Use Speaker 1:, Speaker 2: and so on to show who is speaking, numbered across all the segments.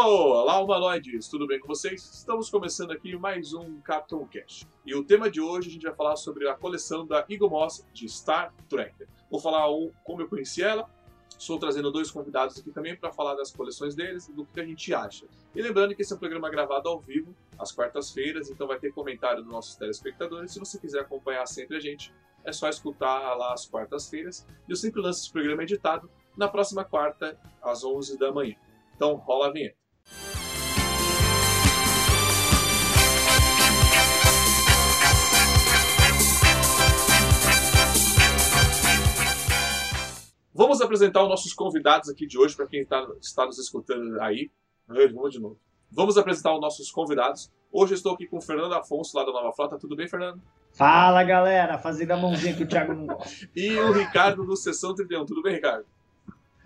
Speaker 1: Olá, humanoides! Tudo bem com vocês? Estamos começando aqui mais um Captain Cash. E o tema de hoje a gente vai falar sobre a coleção da Eagle Moss de Star Trek. Vou falar como eu conheci ela, estou trazendo dois convidados aqui também para falar das coleções deles e do que a gente acha. E lembrando que esse é um programa gravado ao vivo, às quartas-feiras, então vai ter comentário dos nossos telespectadores. Se você quiser acompanhar sempre a gente, é só escutar lá às quartas-feiras. E eu sempre lanço esse programa editado na próxima quarta, às 11 da manhã. Então rola a vinheta. Vamos apresentar os nossos convidados aqui de hoje, para quem tá, está nos escutando aí. Vamos de novo. Vamos apresentar os nossos convidados. Hoje eu estou aqui com o Fernando Afonso, lá da Nova Frota. Tudo bem, Fernando?
Speaker 2: Fala, galera. Fazendo a mãozinha que o Thiago não gosta.
Speaker 1: e o Ricardo do Sessão 31. Tudo bem, Ricardo?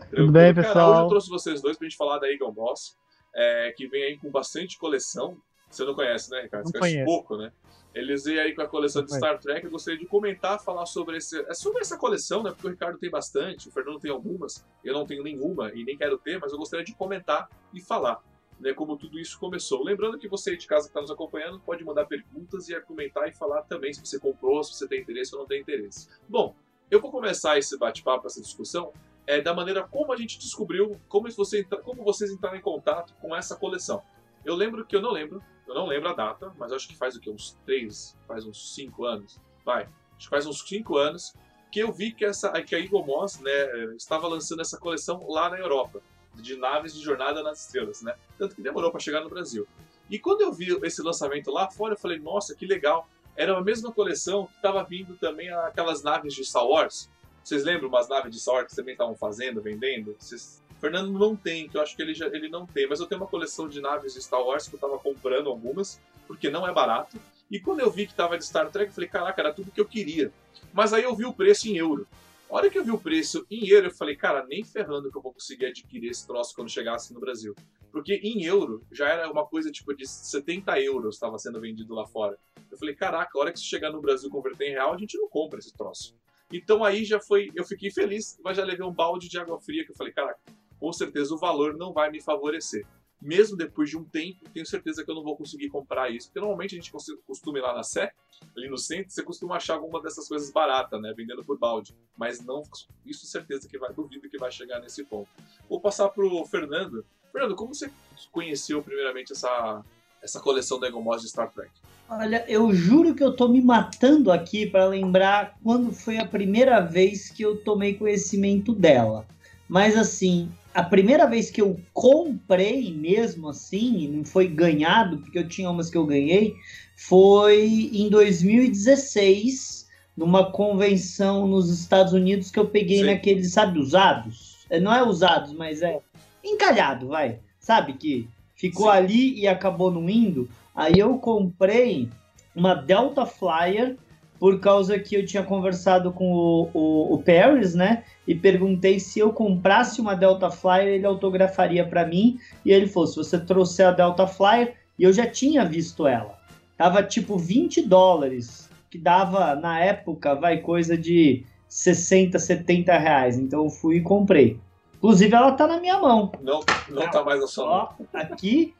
Speaker 3: Tudo bem, pessoal? Cara,
Speaker 1: hoje eu trouxe vocês dois para a gente falar da Eagle Boss, é, que vem aí com bastante coleção. Você não conhece, né, Ricardo? Você
Speaker 3: não
Speaker 1: conhece pouco, né? Eles vêm aí com a coleção de Star Trek. Eu gostaria de comentar, falar sobre, esse, é sobre essa coleção, né? Porque o Ricardo tem bastante, o Fernando tem algumas, eu não tenho nenhuma e nem quero ter, mas eu gostaria de comentar e falar. Né, como tudo isso começou. Lembrando que você de casa que está nos acompanhando pode mandar perguntas e argumentar e falar também se você comprou, se você tem interesse ou não tem interesse. Bom, eu vou começar esse bate-papo, essa discussão, é, da maneira como a gente descobriu, como, você, como vocês entraram em contato com essa coleção. Eu lembro que eu não lembro, eu não lembro a data, mas acho que faz o que? Uns três, faz uns cinco anos. Vai, acho que faz uns cinco anos que eu vi que, essa, que a Eagle Moss né, estava lançando essa coleção lá na Europa, de naves de jornada nas estrelas, né? Tanto que demorou para chegar no Brasil. E quando eu vi esse lançamento lá fora, eu falei, nossa, que legal. Era a mesma coleção que estava vindo também aquelas naves de Star Wars. Vocês lembram umas naves de Star Wars que também estavam fazendo, vendendo? Vocês... Fernando não tem, que eu acho que ele, já, ele não tem, mas eu tenho uma coleção de naves de Star Wars que eu estava comprando algumas, porque não é barato. E quando eu vi que estava de Star Trek, eu falei, caraca, era tudo que eu queria. Mas aí eu vi o preço em euro. A hora que eu vi o preço em euro, eu falei, cara, nem ferrando que eu vou conseguir adquirir esse troço quando chegasse no Brasil. Porque em euro já era uma coisa tipo de 70 euros estava sendo vendido lá fora. Eu falei, caraca, a hora que isso chegar no Brasil converter em real, a gente não compra esse troço. Então aí já foi, eu fiquei feliz, mas já levei um balde de água fria que eu falei, caraca, com certeza o valor não vai me favorecer. Mesmo depois de um tempo, tenho certeza que eu não vou conseguir comprar isso. Porque normalmente a gente costuma ir lá na Sé, ali no centro, você costuma achar alguma dessas coisas barata, né? Vendendo por balde. Mas não, isso certeza que vai, duvido que vai chegar nesse ponto. Vou passar pro Fernando. Fernando, como você conheceu primeiramente essa, essa coleção da Egomos de Star Trek?
Speaker 2: Olha, eu juro que eu tô me matando aqui para lembrar quando foi a primeira vez que eu tomei conhecimento dela. Mas assim, a primeira vez que eu comprei mesmo assim, não foi ganhado, porque eu tinha umas que eu ganhei, foi em 2016, numa convenção nos Estados Unidos que eu peguei
Speaker 1: Sim.
Speaker 2: naqueles, sabe, usados? É, Não é usados, mas é encalhado, vai. Sabe que ficou
Speaker 1: Sim.
Speaker 2: ali e acabou não indo. Aí eu comprei uma Delta Flyer por causa que eu tinha conversado com o, o, o Paris, né? E perguntei se eu comprasse uma Delta Flyer, ele autografaria para mim. E ele falou: se você trouxer a Delta Flyer, e eu já tinha visto ela. Tava tipo 20 dólares, que dava na época, vai, coisa de 60, 70 reais. Então eu fui e comprei. Inclusive ela tá na minha mão.
Speaker 1: Não, não tá mais na sua mão.
Speaker 2: Aqui.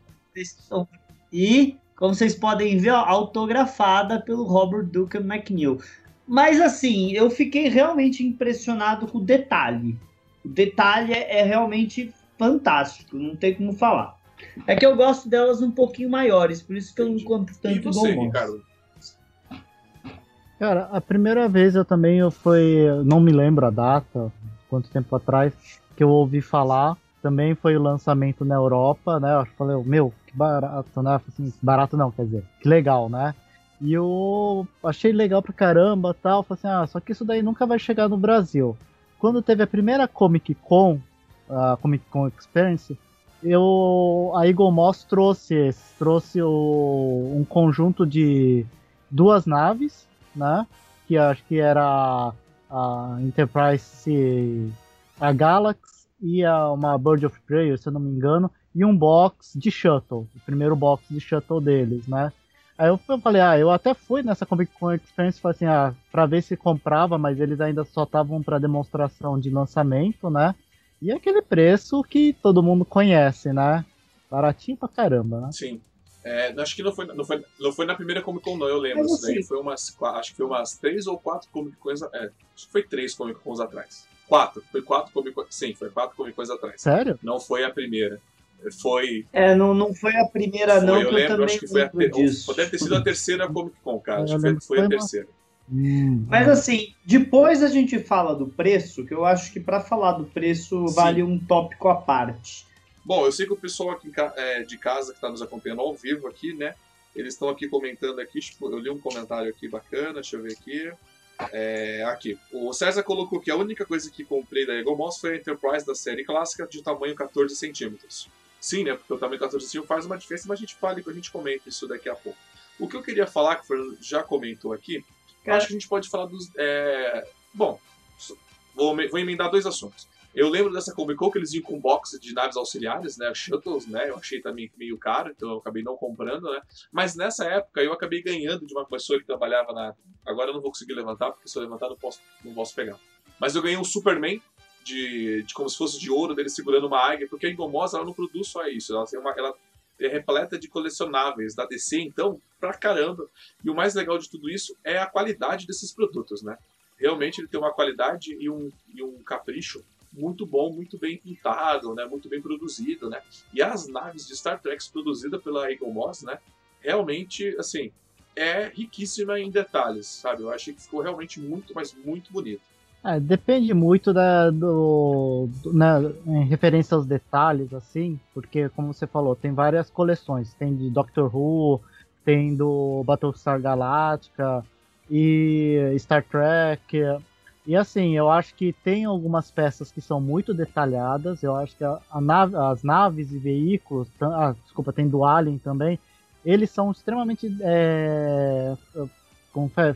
Speaker 2: E, como vocês podem ver, ó, autografada pelo Robert Duncan McNeil. Mas assim, eu fiquei realmente impressionado com o detalhe. O detalhe é, realmente fantástico, não tem como falar. É que eu gosto delas um pouquinho maiores, por isso que eu não compro
Speaker 1: E
Speaker 2: tanto
Speaker 1: você,
Speaker 2: o
Speaker 1: Ricardo?
Speaker 3: Cara, a primeira vez eu também eu foi, não me lembro a data, quanto tempo atrás, que eu ouvi falar. Também foi o lançamento na Europa, né? Eu falei, meu, que barato, né? Assim, barato não, quer dizer, que legal, né? E eu achei legal pra caramba tal. Falei assim, ah, só que isso daí nunca vai chegar no Brasil. Quando teve a primeira Comic Con, a Comic Con Experience, eu, a Eagle Moss trouxe, trouxe o, um conjunto de duas naves, né? Que acho que era a Enterprise a Galaxy e a, uma Bird of Prey, se eu não me engano, e um box de Shuttle, o primeiro box de Shuttle deles, né? Aí eu falei, ah, eu até fui nessa Comic Con Experience falei assim, ah, pra ver se comprava, mas eles ainda só estavam para demonstração de lançamento, né? E aquele preço que todo mundo conhece, né? Baratinho pra caramba, né?
Speaker 1: Sim. É, acho que não foi, não, foi, não foi na primeira Comic Con, não, eu lembro. Isso daí foi umas, acho que foi umas três ou quatro Comic Cons. É, acho que foi três Comic Cons atrás. Quatro. Foi quatro Comic Cons. Sim, foi quatro Comic Cons atrás.
Speaker 3: Sério?
Speaker 1: Não foi a primeira. Foi.
Speaker 2: É, não, não foi a primeira,
Speaker 1: foi,
Speaker 2: não,
Speaker 1: eu
Speaker 2: que
Speaker 1: lembro,
Speaker 2: eu também
Speaker 1: acho que foi a ter...
Speaker 2: disso.
Speaker 1: Deve ter sido a terceira Comic Con, cara. Acho que
Speaker 3: lembro
Speaker 1: foi, foi a
Speaker 3: que foi uma-
Speaker 1: terceira.
Speaker 3: Hum,
Speaker 2: Mas assim, depois a gente fala do preço, que eu acho que para falar do preço
Speaker 1: Sim.
Speaker 2: vale um tópico à parte.
Speaker 1: Bom, eu sei que o pessoal aqui é, de casa que está nos acompanhando ao vivo aqui, né? Eles estão aqui comentando aqui. tipo, Eu li um comentário aqui bacana, deixa eu ver aqui. É, aqui. O César colocou que a única coisa que comprei da Eagle Moss foi a Enterprise da série clássica de tamanho 14 centímetros. Sim, né? Porque o tamanho 14 centímetros faz uma diferença, mas a gente fala e a gente comenta isso daqui a pouco. O que eu queria falar, que o Fernando já comentou aqui, eu acho que a gente pode falar dos. é, Bom, vou, vou emendar dois assuntos. Eu lembro dessa Comic Con que eles vinham com box de naves auxiliares, né? Shuttles, né? Eu achei também meio caro, então eu acabei não comprando, né? Mas nessa época eu acabei ganhando de uma pessoa que trabalhava na. Agora eu não vou conseguir levantar, porque se eu levantar não posso, não posso pegar. Mas eu ganhei um Superman de, de como se fosse de ouro dele segurando uma águia, porque a Ingomosa ela não produz só isso, ela tem uma. Ela é repleta de colecionáveis da DC, então, pra caramba. E o mais legal de tudo isso é a qualidade desses produtos, né? Realmente ele tem uma qualidade e um, e um capricho muito bom, muito bem pintado, né? Muito bem produzido, né? E as naves de Star Trek produzidas pela Eagle Moss, né? Realmente, assim, é riquíssima em detalhes, sabe? Eu achei que ficou realmente muito, mas muito bonito.
Speaker 3: É, depende muito da, do, do- né, em referência aos detalhes, assim, porque, como você falou, tem várias coleções. Tem de Doctor Who, tem do Battlestar Galactica e Star Trek. E assim, eu acho que tem algumas peças que são muito detalhadas. Eu acho que a, a nave- as naves e veículos, ah, desculpa, tem do Alien também, eles são extremamente é,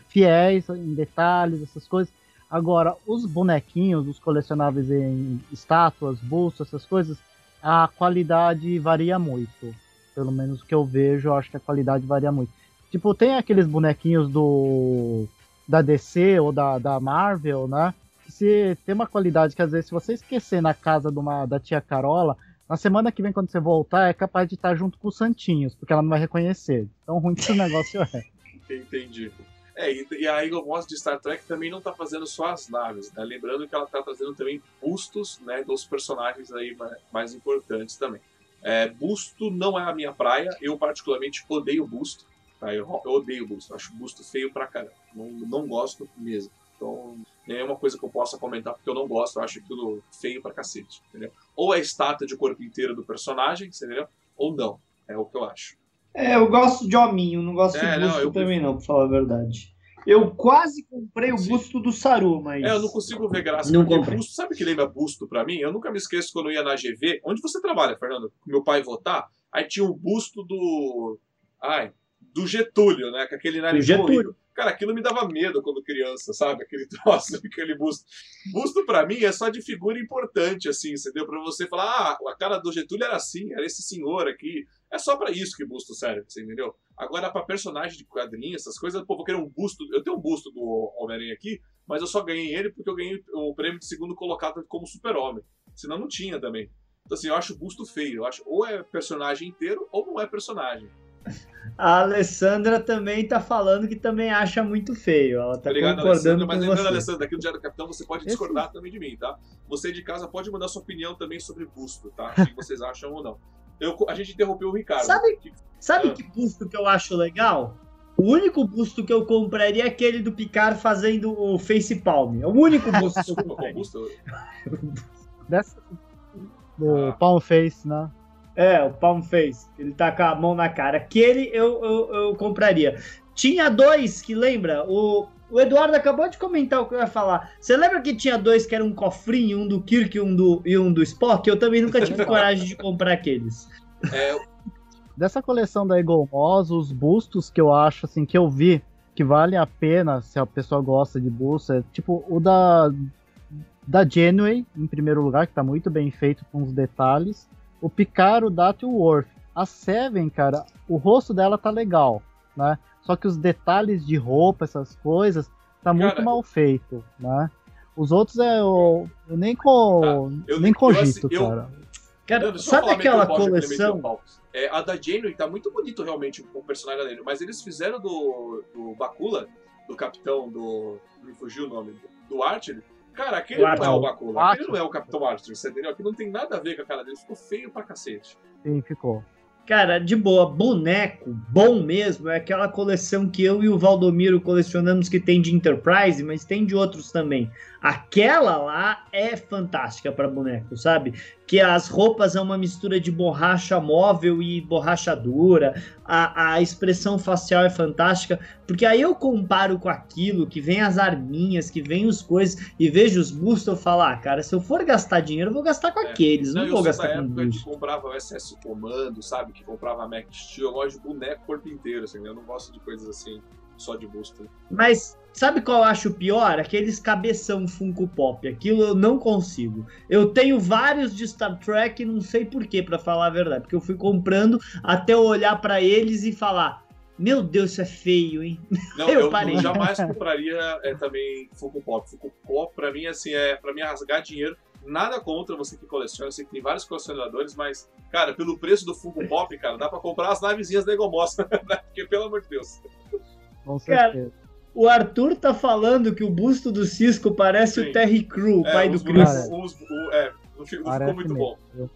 Speaker 3: fiéis em detalhes, essas coisas. Agora, os bonequinhos, os colecionáveis em estátuas, bolsas, essas coisas, a qualidade varia muito. Pelo menos o que eu vejo, eu acho que a qualidade varia muito. Tipo, tem aqueles bonequinhos do da DC ou da, da Marvel, né? Que se tem uma qualidade que às vezes se você esquecer na casa de uma, da tia Carola, na semana que vem quando você voltar é capaz de estar junto com os santinhos, porque ela não vai reconhecer. Tão ruim que esse negócio é.
Speaker 1: Entendi. É, e, e a Eagle Moss de Star Trek também não tá fazendo só as naves, né? Lembrando que ela tá trazendo também bustos, né, dos personagens aí ma- mais importantes também. É, busto não é a minha praia, eu particularmente odeio busto, tá? Eu, eu odeio busto, acho busto feio pra caramba, não, não gosto mesmo. Então, é uma coisa que eu possa comentar porque eu não gosto, eu acho aquilo feio pra cacete, entendeu? Ou é estátua de corpo inteiro do personagem, entendeu? Ou não, é o que eu acho.
Speaker 2: É, eu gosto de hominho, não gosto
Speaker 1: É,
Speaker 2: de
Speaker 1: não,
Speaker 2: busto
Speaker 1: eu
Speaker 2: também não, pra falar a verdade. Eu quase comprei o
Speaker 1: Sim.
Speaker 2: busto do Saru, mas...
Speaker 1: É, eu não consigo ver graça.
Speaker 2: Não
Speaker 1: porque
Speaker 2: comprei.
Speaker 1: busto, sabe o que lembra busto pra mim? Eu nunca me esqueço quando eu ia na GV. Onde você trabalha, Fernando? Com meu pai votar. Aí tinha o busto do. Ai, do Getúlio, né? Com aquele nariz
Speaker 2: Getúlio.
Speaker 1: horrível. Cara, aquilo me dava medo quando criança, sabe? Aquele troço, aquele busto. Busto pra mim é só de figura importante, assim, entendeu? Pra você falar, ah, a cara do Getúlio era assim, era esse senhor aqui. É só pra isso que busto serve, você entendeu? Agora, pra personagem de quadrinhos, essas coisas, pô, vou querer um busto. Eu tenho um busto do Homem-Aranha aqui, mas eu só ganhei ele porque eu ganhei o prêmio de segundo colocado como super-homem. Senão não tinha também. Então, assim, eu acho o busto feio. Eu acho ou é personagem inteiro ou não é personagem.
Speaker 2: A Alessandra também tá falando que também acha muito feio. Ela tá
Speaker 1: Obrigado,
Speaker 2: concordando
Speaker 1: Alessandra.
Speaker 2: com
Speaker 1: Mas lembrando,
Speaker 2: você.
Speaker 1: Alessandra, aqui no Diário do Capitão você pode
Speaker 3: Esse-
Speaker 1: discordar também de mim, tá? Você de casa pode mandar sua opinião também sobre busto, tá? O que vocês acham ou não. Eu, a gente interrompeu o Ricardo.
Speaker 2: Sabe-
Speaker 1: Que-
Speaker 2: Sabe
Speaker 1: Ah.
Speaker 2: que busto que eu acho legal? O único busto que eu compraria é aquele do Picard fazendo o face palm. É o único busto que eu
Speaker 1: Desculpa, qual
Speaker 2: compraria.
Speaker 1: busto?
Speaker 3: Dessa, do
Speaker 1: Ah.
Speaker 3: Palm Face, né?
Speaker 2: É, o palm face. Ele tá com a mão na cara. Aquele eu, eu, eu compraria. Tinha dois que lembra? O, o Eduardo acabou de comentar o que eu ia falar. Você lembra que tinha dois que era um cofrinho, um do Kirk e um do, e um do Spock? Eu também nunca tive coragem de comprar aqueles.
Speaker 1: É,
Speaker 3: Dessa coleção da Eagle Moss, os bustos que eu acho, assim, que eu vi, que valem a pena se a pessoa gosta de busto, é tipo o da da Genway, em primeiro lugar, que tá muito bem feito com os detalhes. O Picard, o Data e o Worf. A Seven, cara, o rosto dela tá legal, né? Só que os detalhes de roupa, essas coisas, tá muito
Speaker 1: Cara,
Speaker 3: mal feito, né? Os outros é eu, eu nem co,
Speaker 1: Tá, eu-
Speaker 3: nem
Speaker 1: eu,
Speaker 3: cogito,
Speaker 1: assim, eu-
Speaker 3: cara.
Speaker 2: Cara,
Speaker 1: Não,
Speaker 2: sabe aquela coleção?
Speaker 1: É, a da Janeway tá muito bonito realmente o personagem dele, mas eles fizeram do, do Bakula, do capitão do. Me fugiu o nome, do Archer. Cara, aquele não é o. Bakula, aquele não é o Capitão Archer, você entendeu? Aqui não tem nada a ver com a cara dele, ficou feio pra cacete.
Speaker 3: Sim, ficou.
Speaker 2: Cara, de boa, boneco bom mesmo é aquela coleção que eu e o Valdomiro colecionamos que tem de Enterprise, mas tem de outros também. Aquela lá é fantástica para boneco, sabe? Que as roupas é uma mistura de borracha móvel e borracha dura. A, a expressão facial é fantástica, porque aí eu comparo com aquilo que vem as arminhas, que vem os coisas e vejo os bustos, eu falo, ah, cara, se eu for gastar dinheiro, eu vou gastar com
Speaker 1: É.
Speaker 2: aqueles, não,
Speaker 1: eu
Speaker 2: vou gastar com
Speaker 1: época que comprava o SS Comando, sabe? Que comprava a Mac Steel, eu gosto de boneco corpo inteiro, assim, eu não gosto de coisas assim, só de busto.
Speaker 2: Mas sabe qual eu acho pior? Aqueles cabeção Funko Pop. Aquilo eu não consigo. Eu tenho vários de Star Trek, não sei porquê, pra falar a verdade. Porque eu fui comprando até eu olhar pra eles e falar: Meu Deus, isso é feio, hein?
Speaker 1: Não,
Speaker 2: Eu
Speaker 1: eu,
Speaker 2: parei.
Speaker 1: eu jamais compraria é, também Funko Pop. Funko Pop, pra mim, assim, é pra mim rasgar dinheiro. Nada contra você que coleciona, eu sei que tem vários colecionadores, mas, cara, pelo preço do Funko Pop, cara, dá pra comprar as navezinhas da Egomos, né? Porque, pelo amor de Deus.
Speaker 3: Com
Speaker 2: Cara,
Speaker 3: certeza.
Speaker 2: O Arthur tá falando que o busto do Cisco parece
Speaker 1: Sim.
Speaker 2: o Terry Crew, o
Speaker 1: É,
Speaker 2: pai do Chris.
Speaker 1: os- o- é, não ficou, muito bom.
Speaker 3: mesmo.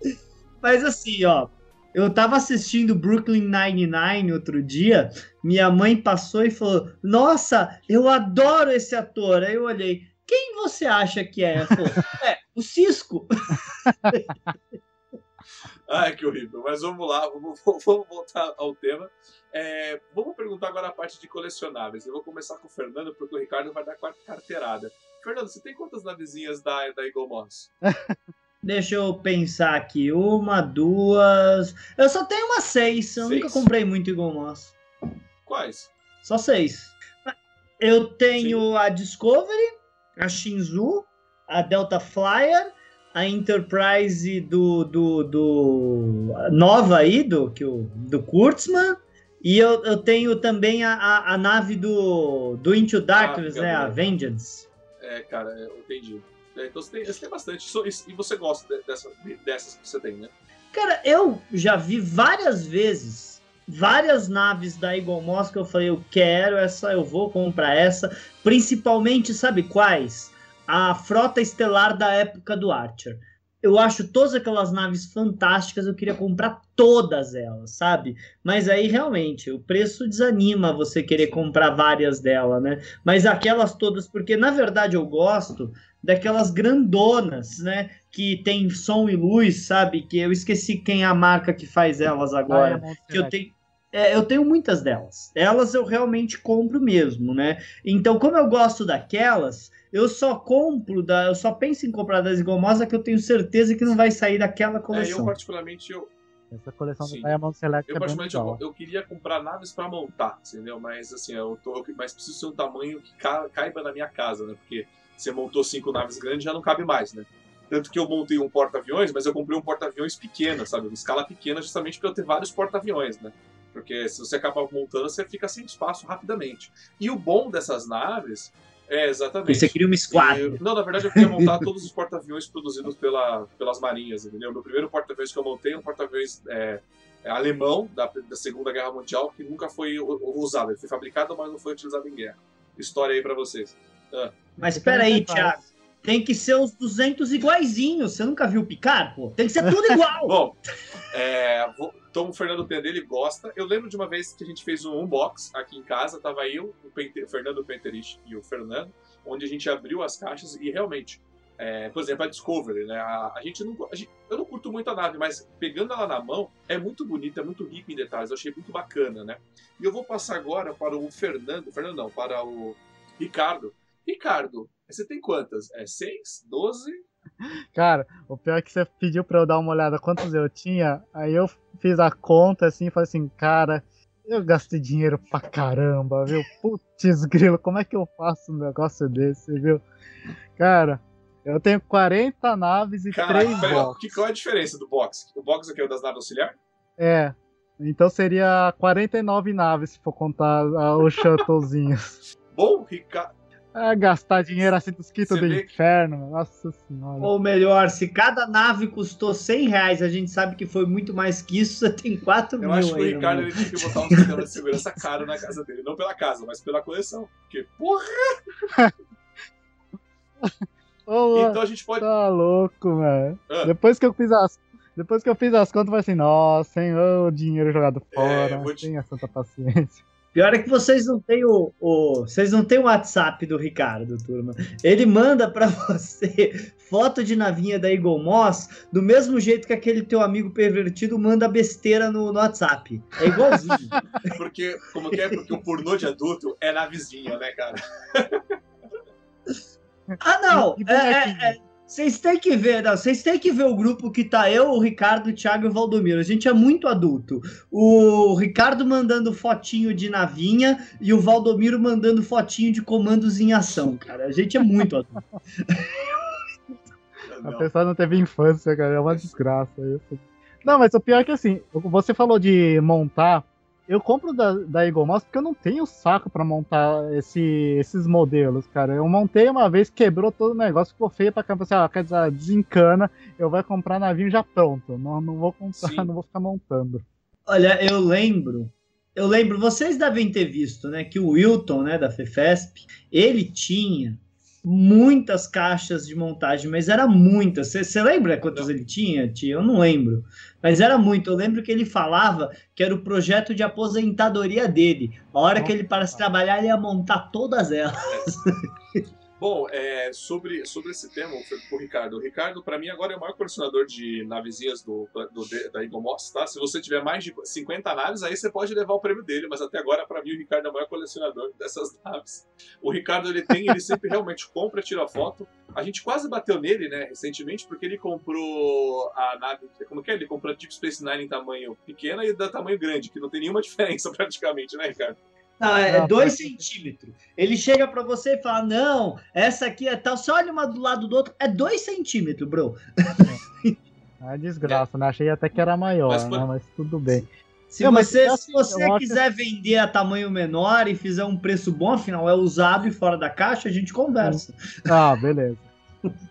Speaker 2: Mas assim, ó. Eu tava assistindo Brooklyn Nine-Nine outro dia. Minha mãe passou e falou: Nossa, eu adoro esse ator. Aí eu olhei: Quem você acha que é? Ela falou: É, o Cisco.
Speaker 1: Ai, que horrível. Mas vamos lá, vamos, vamos voltar ao tema. É, vamos perguntar agora a parte de colecionáveis. Eu vou começar com o Fernando, porque o Ricardo vai dar quarta carteirada. Fernando, você tem quantas navezinhas da, da Eagle Moss?
Speaker 2: Deixa eu pensar aqui. Uma, duas. Eu só tenho uma seis. Eu
Speaker 1: Seis?
Speaker 2: nunca comprei muito igual Moss.
Speaker 1: Quais?
Speaker 2: Só seis. Eu tenho a Discovery, a Shinzu, a Delta Flyer, a Enterprise do, do, do nova aí, do, que o, do Kurtzman. E eu, eu tenho também a, a, a nave do, do Into Darkness, né? A. Vengeance.
Speaker 1: É, cara, eu entendi. É, Então você tem, você tem bastante. E você gosta de- dessa, dessas que você tem, né?
Speaker 2: Cara, eu já vi várias vezes várias naves da Eagle Moss que eu falei, eu quero essa, eu vou comprar essa. Principalmente, sabe quais? A frota estelar da época do Archer. Eu acho todas aquelas naves fantásticas, eu queria comprar todas elas, sabe? Mas aí realmente o preço desanima você querer comprar várias delas, né? Mas aquelas todas, porque na verdade eu gosto daquelas grandonas, né? Que tem som e luz, sabe? Que eu esqueci quem é a marca que faz elas agora.
Speaker 3: Diamond
Speaker 2: que eu tenho. É, eu tenho muitas delas. Elas eu realmente compro mesmo, né? Então, como eu gosto daquelas, eu só compro, da, eu só penso em comprar das Igomosa que eu tenho certeza que não vai sair daquela
Speaker 1: É, eu
Speaker 2: coleção.
Speaker 1: particularmente, eu,
Speaker 3: Essa coleção
Speaker 1: Sim.
Speaker 3: do Diamond Select
Speaker 1: eu,
Speaker 3: é bem
Speaker 1: particularmente eu,
Speaker 3: legal.
Speaker 1: eu queria comprar naves pra montar, entendeu? Mas assim, eu tô, mas preciso ser um tamanho que ca- caiba na minha casa, né? Porque você montou cinco naves grandes, já não cabe mais, né? Tanto que eu montei um porta-aviões, mas eu comprei um porta-aviões pequeno, sabe? Uma escala pequena, justamente para eu ter vários porta-aviões, né? Porque se você acabar montando, você fica sem espaço rapidamente. E o bom dessas naves é exatamente.
Speaker 2: Você cria uma esquadra.
Speaker 1: Eu- não, na verdade eu queria montar todos os porta-aviões produzidos pela, pelas marinhas, entendeu? Meu primeiro porta-aviões que eu montei é um porta-aviões é, é alemão da, da Segunda Guerra Mundial que nunca foi usado. Ele foi fabricado, mas não foi utilizado em guerra. História aí pra vocês.
Speaker 2: Mas espera aí, Thiago. Tem que ser os 200 iguaizinhos. Você nunca viu picar, pô? Tem que ser tudo igual.
Speaker 1: Bom, é, vou- então o Fernando tem dele gosta. Eu lembro de uma vez que a gente fez um unbox aqui em casa, tava eu, o, Pente- o Fernando Penterich e o Fernando, onde a gente abriu as caixas e realmente, é, por exemplo, a Discovery, né? A, a gente não, a gente- eu não curto muito a nave, mas pegando ela na mão é muito bonita, é muito rica em detalhes. Eu achei muito bacana, né? E eu vou passar agora para o Fernando, Fernando não, para o Ricardo. Ricardo, você tem quantas? É seis, doze?
Speaker 3: Cara, o pior é que você pediu pra eu dar uma olhada quantos eu tinha, aí eu fiz a conta assim e falei assim, cara, eu gastei dinheiro pra caramba, viu? Putz grilo, como é que eu faço um negócio desse, viu? Cara, Eu tenho 40 naves e
Speaker 1: Caraca,
Speaker 3: 3
Speaker 1: peraí, ó,
Speaker 3: box.
Speaker 1: que, qual é a diferença do box? O box aqui é o das naves auxiliar?
Speaker 3: É. Então seria 49 naves se for contar ah, os shuttlezinhos.
Speaker 1: Bom, Ricardo.
Speaker 3: Ah, gastar dinheiro assim dos quitos do
Speaker 1: vê
Speaker 3: inferno. Nossa senhora.
Speaker 2: Ou melhor, se cada nave custou 100 reais, a gente sabe que foi muito mais que isso, você tem 4
Speaker 1: Eu
Speaker 2: mil
Speaker 1: acho que o. Ricardo
Speaker 2: né?
Speaker 1: ele tinha que botar um sistema de segurança caro na casa dele. Não pela casa, mas pela coleção. Porque, porra!
Speaker 3: Ô,
Speaker 1: Então a gente pode.
Speaker 3: Tá louco, velho.
Speaker 1: Ah.
Speaker 3: Depois que eu fiz as. Depois que eu fiz as contas, eu falei assim, nossa, hein, ô, dinheiro jogado
Speaker 1: É,
Speaker 3: fora.
Speaker 1: vou te-
Speaker 3: Tenha santa paciência.
Speaker 2: Pior é que vocês não têm o, o- vocês não têm o WhatsApp do Ricardo, turma. Ele manda pra você foto de navinha da Eagle Moss do mesmo jeito que aquele teu amigo pervertido manda besteira no, no WhatsApp. É igualzinho.
Speaker 1: Porque, como que é? Porque o pornô de adulto é na vizinha, né, cara?
Speaker 2: ah, não.
Speaker 3: E
Speaker 2: É, é, é, Vocês têm que ver, não, vocês têm que ver o grupo que tá eu, o Ricardo, o Thiago e o Valdomiro. A gente é muito adulto. O Ricardo mandando fotinho de navinha e o Valdomiro mandando fotinho de comandos em ação, cara. A gente é muito adulto.
Speaker 3: A
Speaker 1: Não.
Speaker 3: pessoa não teve infância, cara. É uma desgraça isso. Não, mas o pior é que assim, você falou de montar. Eu compro da, da Eagle Moss porque eu não tenho saco pra montar esse, esses modelos, cara. Eu montei uma vez, quebrou todo o negócio, ficou feio pra caramba. Assim, ah, quer dizer, desencana, eu vou comprar navio já pronto. Não, não vou comprar,
Speaker 1: Sim.
Speaker 3: não vou ficar montando.
Speaker 2: Olha, eu lembro. Eu lembro, vocês devem ter visto, né, que o Wilton, né, da Fefesp, ele tinha muitas caixas de montagem, mas era muitas. Você lembra quantas ele tinha, tia? Eu não lembro. Mas era muito. Eu lembro que ele falava que era o projeto de aposentadoria dele. A hora que ele parasse trabalhar, ele ia montar todas elas.
Speaker 1: Bom, é, sobre, sobre esse tema, o Ricardo. O Ricardo, pra mim, agora é o maior colecionador de navezinhas do, do, da Eagle Moss, tá? Se você tiver mais de 50 naves, aí você pode levar o prêmio dele, mas até agora, pra mim, o Ricardo é o maior colecionador dessas naves. O Ricardo, ele tem, ele sempre realmente compra, tira foto. A gente quase bateu nele, né, recentemente, porque ele comprou a nave, como que é? Ele comprou a Deep Space Nine em tamanho pequeno e da tamanho grande, que não tem nenhuma diferença praticamente, né, Ricardo?
Speaker 2: Não, é
Speaker 3: Ah,
Speaker 2: 2
Speaker 3: faz
Speaker 2: centímetros. Ele chega pra você e fala: Não, essa aqui é tal. Você olha uma do lado do outro, é 2 centímetros, bro.
Speaker 3: É desgraça, né? Achei até que era maior,
Speaker 1: Mas,
Speaker 3: né? Mas tudo bem.
Speaker 2: Se
Speaker 3: Não, mas
Speaker 2: você,
Speaker 3: assim,
Speaker 2: se você quiser vender a tamanho menor e fizer um preço bom, afinal é usado e fora da caixa, a gente conversa.
Speaker 3: Ah, beleza.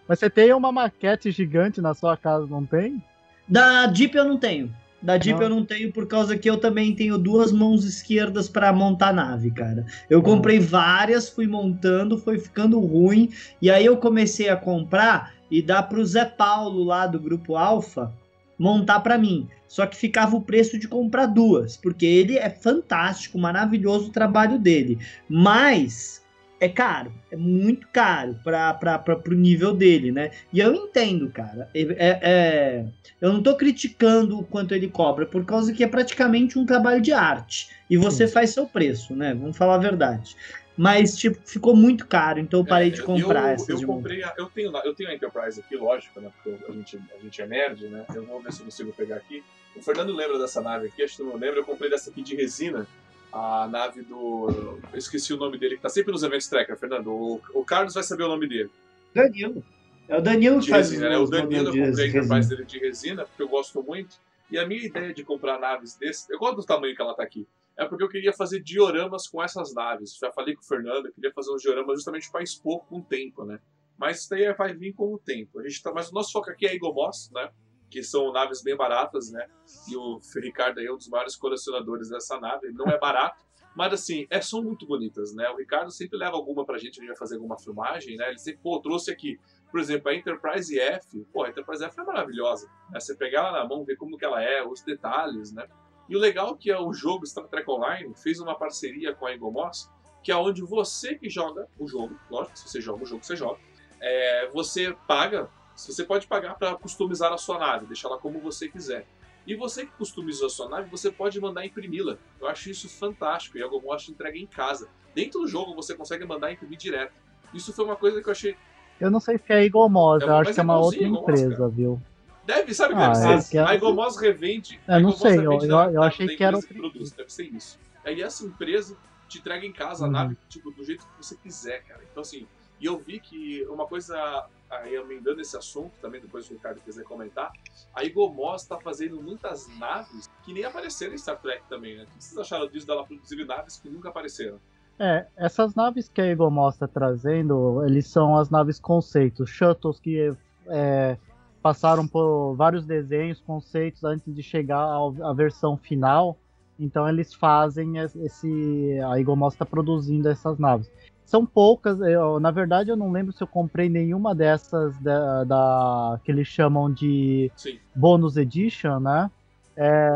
Speaker 3: Mas você tem uma maquete gigante na sua casa, não tem?
Speaker 2: Da Jeep eu não tenho. Da Jeep
Speaker 3: Não.
Speaker 2: eu não tenho por causa que eu também tenho duas mãos esquerdas para montar nave, cara. Eu comprei várias, fui montando, foi ficando ruim e aí eu comecei a comprar e dar pro Zé Paulo lá do grupo Alfa montar para mim. Só que ficava o preço de comprar duas, porque ele é fantástico, maravilhoso o trabalho dele. Mas é caro, é muito caro para o nível dele, né? E eu entendo, cara. É, é- é- eu não tô criticando o quanto ele cobra, por causa que é praticamente um trabalho de arte. E você
Speaker 3: Sim.
Speaker 2: faz seu preço, né? Vamos falar a verdade. Mas, tipo, ficou muito caro, então eu parei de
Speaker 1: É,
Speaker 2: comprar
Speaker 1: eu,
Speaker 2: essas
Speaker 1: eu
Speaker 2: de
Speaker 1: comprei, a- eu tenho, eu tenho a Enterprise aqui, lógico, né? Porque a gente, a gente é nerd, né? Eu vou ver se eu consigo pegar aqui. O Fernando lembra dessa nave aqui, acho que não lembra. Eu comprei dessa aqui de resina, a nave do. Eu esqueci o nome dele, que tá sempre nos eventos Tracker, Fernando. O, o Carlos vai saber o nome dele.
Speaker 2: Danilo. É o Danilo que
Speaker 1: De
Speaker 2: faz
Speaker 1: resina, né? O Danilo, eu comprei a. Enterprise dele de resina, porque eu gosto muito. E a minha ideia de comprar naves desse, eu gosto do tamanho que ela tá aqui. É porque eu queria fazer dioramas com essas naves. Já falei com o Fernando, eu queria fazer uns dioramas justamente para expor com o tempo, né? Mas isso daí vai vir com o tempo. A gente tá, mas o nosso foco aqui é a Eagle Moss, né? Que são naves bem baratas, né? E o Ricardo aí é um dos maiores colecionadores dessa nave. Não é barato, mas assim, é, são muito bonitas, né? O Ricardo sempre leva alguma pra gente, a gente vai fazer alguma filmagem, né? Ele sempre, pô, trouxe aqui, por exemplo, a Enterprise F. Pô, a Enterprise F é maravilhosa. Né? Você pegar ela na mão, ver como que ela é, os detalhes, né? E o legal é que é o jogo Star Trek Online fez uma parceria com a Eagle Moss, que é onde você que joga o jogo, lógico, se você joga o jogo, você joga, é, você paga, você pode pagar para customizar a sua nave, deixar ela como você quiser. E você que customizou a sua nave, você pode mandar imprimi-la. Eu acho isso fantástico. E a te entrega em casa. Dentro do jogo você consegue mandar imprimir direto. Isso foi uma coisa que eu achei.
Speaker 3: Eu não sei se é Moss,
Speaker 1: É,
Speaker 3: eu acho que é uma outra empresa, viu?
Speaker 1: Deve, sabe o que
Speaker 3: Ah,
Speaker 1: deve
Speaker 2: é
Speaker 1: ser?
Speaker 3: que é-
Speaker 1: A Moss revende. A
Speaker 3: não sei, eu- eu
Speaker 1: da-
Speaker 3: achei que era outra
Speaker 1: produz, Deve ser isso. Aí essa empresa te entrega em casa a
Speaker 3: Uhum.
Speaker 1: nave tipo, do jeito que você quiser, cara. Então, assim, e eu vi que uma coisa aí emendando esse assunto, também depois se o Ricardo quiser comentar, a Igomos está fazendo muitas naves que nem apareceram em Star Trek também, né? O que vocês acharam disso dela produzir naves que nunca apareceram?
Speaker 3: É, essas naves que a Igomos está trazendo, eles são as naves conceitos, shuttles que é, passaram por vários desenhos, conceitos antes de chegar à versão final. Então eles fazem esse. A Igomos está produzindo essas naves. São poucas, eu, na verdade eu não lembro se eu comprei nenhuma dessas da, da que eles chamam de
Speaker 1: Sim.
Speaker 3: Bonus Edition, né? É,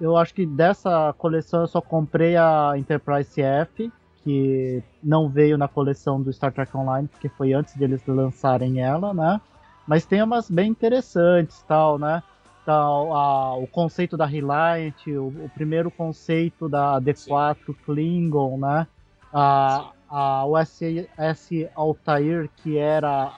Speaker 3: eu acho que dessa coleção eu só comprei a Enterprise F, que não veio na coleção do Star Trek Online, porque foi antes deles lançarem ela, né? Mas tem umas bem interessantes, tal, né? Tal, a, o conceito da Reliant, o, o, primeiro conceito da D4 Sim. Klingon, né? A, a USS Altair, que era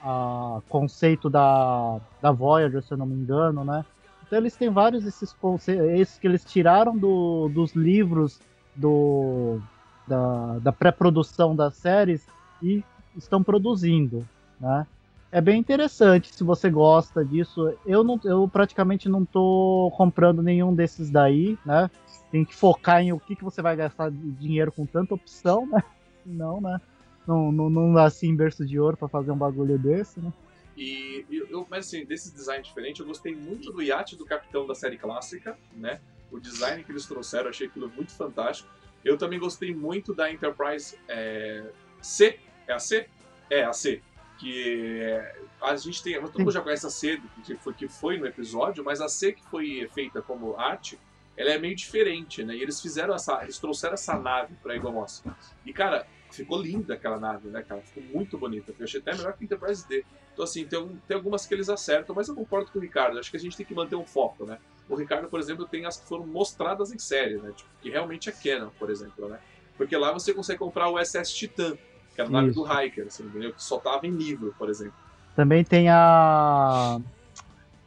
Speaker 3: o conceito da, da Voyager, se eu não me engano, né? Então eles têm vários esses conceitos, que eles tiraram do, dos livros do, da, da pré-produção das séries e estão produzindo, né? É bem interessante se você gosta disso. Eu, não, eu praticamente não estou comprando nenhum desses daí, né? Tem que focar em o que, que você vai gastar de dinheiro com tanta opção, né? Não, né? Não, não, não dá assim berço de ouro para fazer um bagulho desse, né?
Speaker 1: E eu, mas assim, desse design diferente, eu gostei muito do iate do Capitão da série clássica, né? O design que eles trouxeram, achei aquilo muito fantástico. Eu também gostei muito da Enterprise é, C. É a C? É, a C. Que é, a gente tem. Todo mundo já conhece a C, que foi, que foi no episódio, mas a C que foi feita como arte, ela é meio diferente, né? E eles fizeram essa. Eles trouxeram essa nave pra Egomos. E, cara, ficou linda aquela nave, né, cara? Ficou muito bonita. Eu achei até melhor que Enterprise D. Então, assim, tem, tem algumas que eles acertam, mas eu concordo com o Ricardo. Acho que a gente tem que manter um foco, né? O Ricardo, por exemplo, tem as que foram mostradas em série, né? Tipo, que realmente é canon, por exemplo, né? Porque lá você consegue comprar o SS Titan, que é a nave do Hiker, assim, entendeu? Que só tava em livro, por exemplo.
Speaker 3: Também tem a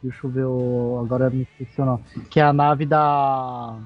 Speaker 3: Deixa eu ver o. Agora me esqueci o nome. Que é a nave da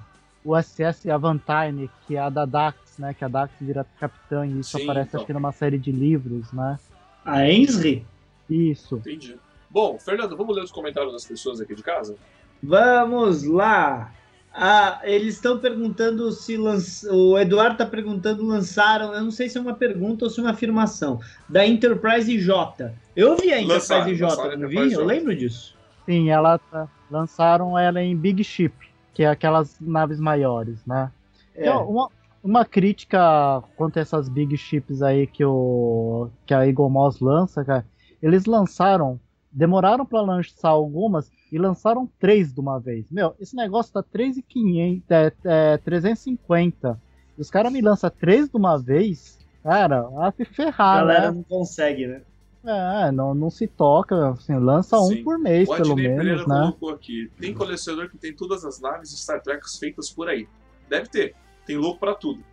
Speaker 3: USS Avantine, que é a da Dax, né? Que a Dax vira capitã e isso Sim, aparece então. acho que numa série de livros, né?
Speaker 2: A Ensri?
Speaker 3: Isso.
Speaker 1: Entendi. Bom, Fernando, vamos ler os comentários das pessoas aqui de casa?
Speaker 2: Vamos lá! Ah, eles estão perguntando se lanç... o Eduardo está perguntando lançaram, eu não sei se é uma pergunta ou se é uma afirmação da Enterprise J. Eu vi a Enterprise lançaram, J, lançaram não vi? Eu lembro disso.
Speaker 3: Sim, ela tá, lançaram ela em Big Ship, que é aquelas naves maiores, né? É. Então, uma, uma crítica quanto a essas Big Ships aí que, o, que a Eagle Moss lança, cara, eles lançaram, demoraram para lançar algumas e lançaram três de uma vez. Meu, esse negócio tá 3,500, é, é, 350. E os caras me lançam três de uma vez, cara, a se ferrar,
Speaker 2: A galera
Speaker 3: né?
Speaker 2: não consegue, né?
Speaker 3: É, não, não se toca, assim, lança Sim. um por mês,
Speaker 1: o
Speaker 3: pelo
Speaker 1: Adnei
Speaker 3: menos,
Speaker 1: Pereira
Speaker 3: né?
Speaker 1: colocou aqui, tem colecionador que tem todas as naves Star Trek feitas por aí. Deve ter, tem louco para tudo.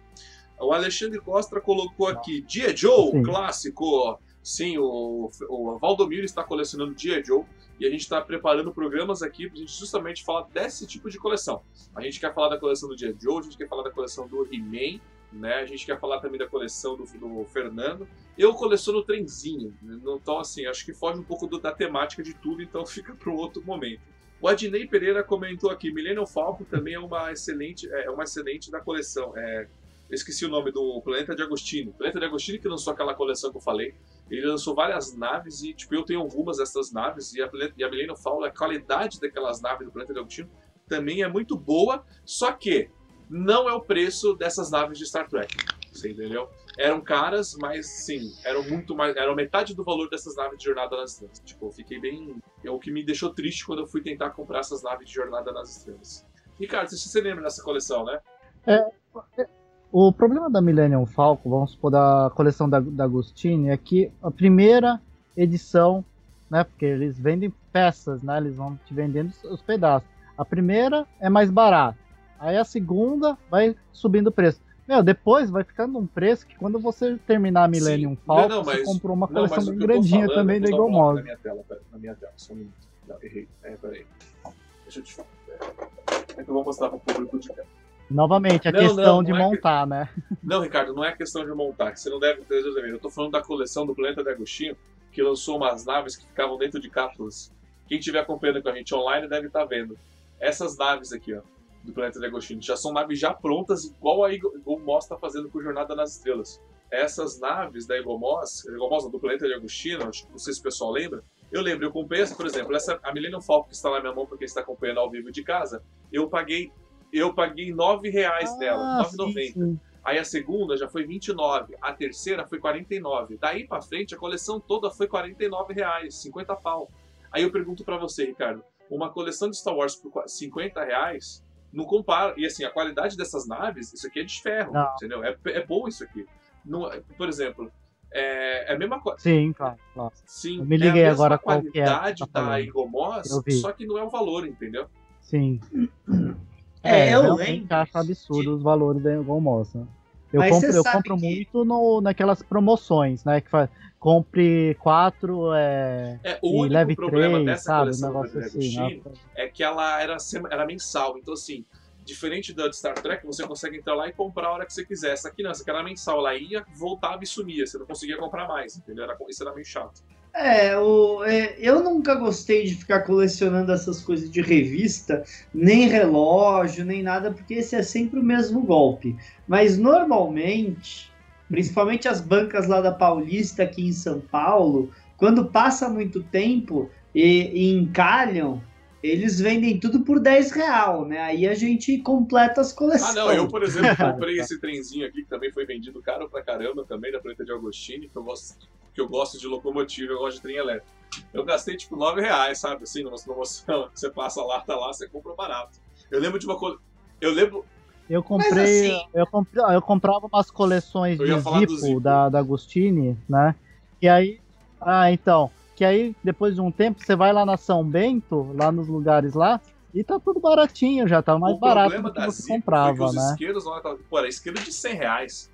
Speaker 1: O Alexandre Costa colocou aqui, Dia Joe, Sim. clássico. Sim, o, o Valdomiro está colecionando Dia Joe e a gente está preparando programas aqui para a gente justamente falar desse tipo de coleção. A gente quer falar da coleção do Dia Joe, a gente quer falar da coleção do He-Man, né? A gente quer falar também da coleção do, do Fernando. Eu coleciono trenzinho, então assim, acho que foge um pouco do, da temática de tudo, então fica para um outro momento. O Adnei Pereira comentou aqui, Millennium Falcon também é uma excelente, é uma excelente da coleção. É, esqueci o nome do Planeta de Agostini. Planeta de Agostini que lançou aquela coleção que eu falei. Ele lançou várias naves e, tipo, eu tenho algumas dessas naves e a, e a Millennium Falcon, a qualidade daquelas naves do Planeta de Agostini também é muito boa, só que não é o preço dessas naves de Star Trek. Você entendeu? Eram caras, mas sim, eram muito mais. Eram metade do valor dessas naves de Jornada nas Estrelas. Tipo, eu fiquei bem. É o que me deixou triste quando eu fui tentar comprar essas naves de Jornada nas Estrelas. Ricardo, você se lembra dessa coleção, né?
Speaker 3: É. O problema da Millennium Falcon, vamos supor, da coleção da, da Agostini, é que a primeira edição, né? Porque eles vendem peças, né? Eles vão te vendendo os pedaços. A primeira é mais barata. Aí a segunda vai subindo o preço. Meu, depois vai ficando um preço que quando você terminar a Millennium Falcon, não, você comprou uma coleção não, bem grandinha falando, também da Eagle Moss.
Speaker 1: Na minha tela, na minha tela, só um minuto. Não, errei. É, peraí. Deixa eu te falar. É que eu vou mostrar para o público de tela.
Speaker 3: Novamente, a não, questão de é montar, que... né?
Speaker 1: Não, Ricardo, não é questão de montar, que você não deve ter Eu tô falando da coleção do Planeta de Agostinho, que lançou umas naves que ficavam dentro de cápsulas. Quem estiver acompanhando com a gente online deve estar vendo. Essas naves aqui, ó, do planeta de Agostinho, já são naves já prontas, igual a Igomos está fazendo com Jornada nas Estrelas. Essas naves da Igomos, Igomos do planeta de Agostinho, não sei se o pessoal lembra, eu lembro, eu comprei essa, por exemplo, essa, a Millennium Falcon que está na minha mão porque está acompanhando ao vivo de casa, eu paguei eu paguei 9 reais ah, nela, 9,90. Aí a segunda já foi 29, a terceira foi 49. Daí para frente a coleção toda foi 49 reais, 50 pau. Aí eu pergunto para você, Ricardo, uma coleção de Star Wars por 50 reais não compara. E assim, a qualidade dessas naves, isso aqui é de ferro, não. entendeu? É, é bom isso aqui. Não, por exemplo, é, é a mesma coisa.
Speaker 3: Sim, claro. claro.
Speaker 1: Sim,
Speaker 3: eu me liguei
Speaker 1: é a
Speaker 3: agora
Speaker 1: qualidade
Speaker 3: é, tá
Speaker 1: da Igomos, só que não é o valor, entendeu?
Speaker 3: Sim.
Speaker 2: É, é eu
Speaker 3: acho absurdo os valores da Igomos, né? Eu Mas compro, eu compro que... muito no, naquelas promoções, né? Que faz, compre quatro é,
Speaker 1: é, o único leve problema três, dessa sabe? coleção um negócio assim, né? é que ela era, era mensal. Então, assim, diferente da de Star Trek, você consegue entrar lá e comprar a hora que você quiser. Essa aqui não, essa aqui era mensal. Ela ia, voltava e sumia. Você não conseguia comprar mais, entendeu? Era, isso era meio chato.
Speaker 2: É, o, é, eu nunca gostei de ficar colecionando essas coisas de revista, nem relógio, nem nada, porque esse é sempre o mesmo golpe. Mas normalmente, principalmente as bancas lá da Paulista aqui em São Paulo, quando passa muito tempo e, e encalham, eles vendem tudo por 10 real, né? Aí a gente completa as coleções.
Speaker 1: Ah, não, eu, por exemplo, comprei esse trenzinho aqui que também foi vendido caro pra caramba também, da Planeta de Agostini, que eu gosto, que eu gosto de locomotiva, eu gosto de trem elétrico. Eu gastei tipo 9 reais, sabe? Assim, numa promoção, você passa lá, tá lá, você compra barato. Eu lembro de uma coisa. Eu lembro.
Speaker 3: Eu comprei, assim, eu comprei. Eu comprava umas coleções de Zippo, Zippo, Da, da Agostini, né? E aí. Ah, então que aí depois de um tempo você vai lá na São Bento, lá nos lugares lá, e tá tudo baratinho já, tá mais barato do que você Zipo comprava, foi que os
Speaker 1: né? Isqueiros, lá, pô, era isqueiro de 100 reais.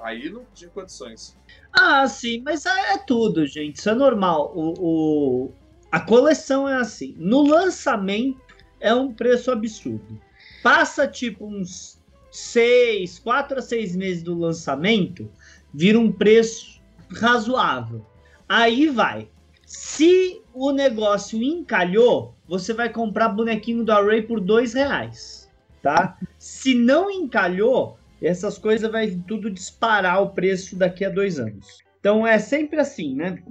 Speaker 1: Aí não tinha condições.
Speaker 2: Ah, sim, mas é, é tudo, gente. Isso é normal. O, o, a coleção é assim. No lançamento é um preço absurdo. Passa tipo uns 6, 4 a 6 meses do lançamento, vira um preço razoável. Aí vai. Se o negócio encalhou, você vai comprar bonequinho do Array por dois reais, tá? Se não encalhou, essas coisas vai tudo disparar o preço daqui a dois anos. Então é sempre assim, né?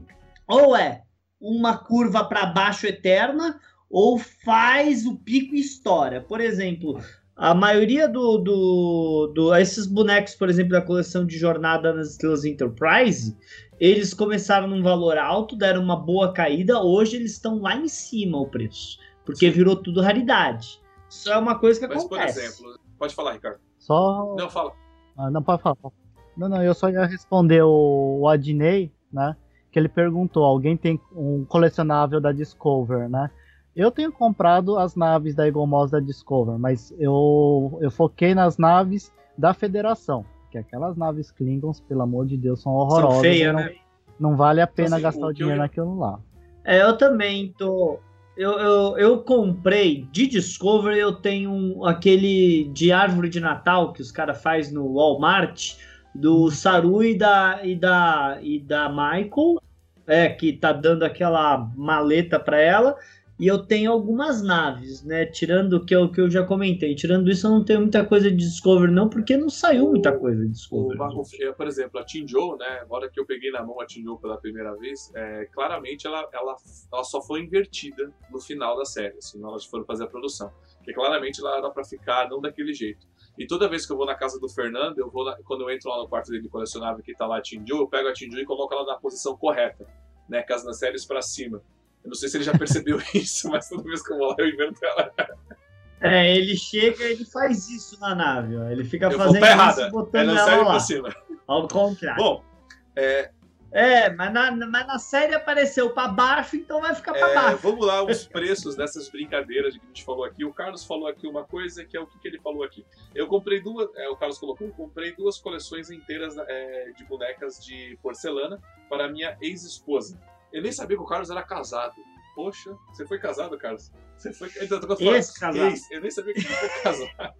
Speaker 2: Ou é uma curva para baixo eterna, ou faz o pico e estoura. Por exemplo, a maioria do, do, do, esses bonecos, por exemplo, da coleção de Jornada nas Estrelas Enterprise, eles começaram num valor alto, deram uma boa caída, hoje eles estão lá em cima o preço, porque virou tudo raridade. Isso é uma coisa que Mas, acontece.
Speaker 1: por exemplo, pode falar, Ricardo.
Speaker 3: Só.
Speaker 1: Não, fala.
Speaker 3: Ah, não, pode falar. Não, não, eu só ia responder o, o Adnei, né? Que ele perguntou: alguém tem um colecionável da Discover, né? Eu tenho comprado as naves da Eagle Moss da Discover, mas eu, eu foquei nas naves da Federação. Que aquelas naves Klingons, pelo amor de Deus, são horrorosas. São feias, não, né? não vale a pena assim, gastar o, o dinheiro eu... naquilo lá.
Speaker 2: É, eu também tô. Eu, eu, eu comprei de Discovery, eu tenho um, aquele de árvore de Natal que os caras faz no Walmart, do uhum. Saru e da, e da, e da Michael, é, que tá dando aquela maleta para ela e eu tenho algumas naves, né? Tirando o que eu, que eu já comentei. Tirando isso, eu não tenho muita coisa de Discovery, não, porque não saiu muita coisa de Discovery.
Speaker 1: O, por exemplo, a Tinjo, né? Agora que eu peguei na mão a Tinjo pela primeira vez, é, claramente ela, ela, ela só foi invertida no final da série, assim, na hora de for fazer a produção. Porque claramente ela era para ficar não daquele jeito. E toda vez que eu vou na casa do Fernando, eu vou quando eu entro lá no quarto dele colecionável que tá lá a Tinjo, eu pego a Tinjo e coloco ela na posição correta, né? Com as séries para cima. Eu não sei se ele já percebeu isso, mas toda vez que eu vou lá eu invento ela.
Speaker 2: É, ele chega e ele faz isso na nave, ó. Ele fica eu fazendo isso botando é, ela lá. Por cima. Ao contrário.
Speaker 1: Bom, é...
Speaker 2: É, mas na, mas na série apareceu para baixo, então vai ficar para é, baixo.
Speaker 1: Vamos lá, os preços dessas brincadeiras que a gente falou aqui. O Carlos falou aqui uma coisa que é o que, que ele falou aqui. Eu comprei duas, é, o Carlos colocou, eu comprei duas coleções inteiras é, de bonecas de porcelana para minha ex-esposa. Eu nem sabia que o Carlos era casado. Poxa, você foi casado, Carlos? Você foi. Então,
Speaker 2: eu, Esse casado.
Speaker 1: Eu nem sabia que ele foi casado.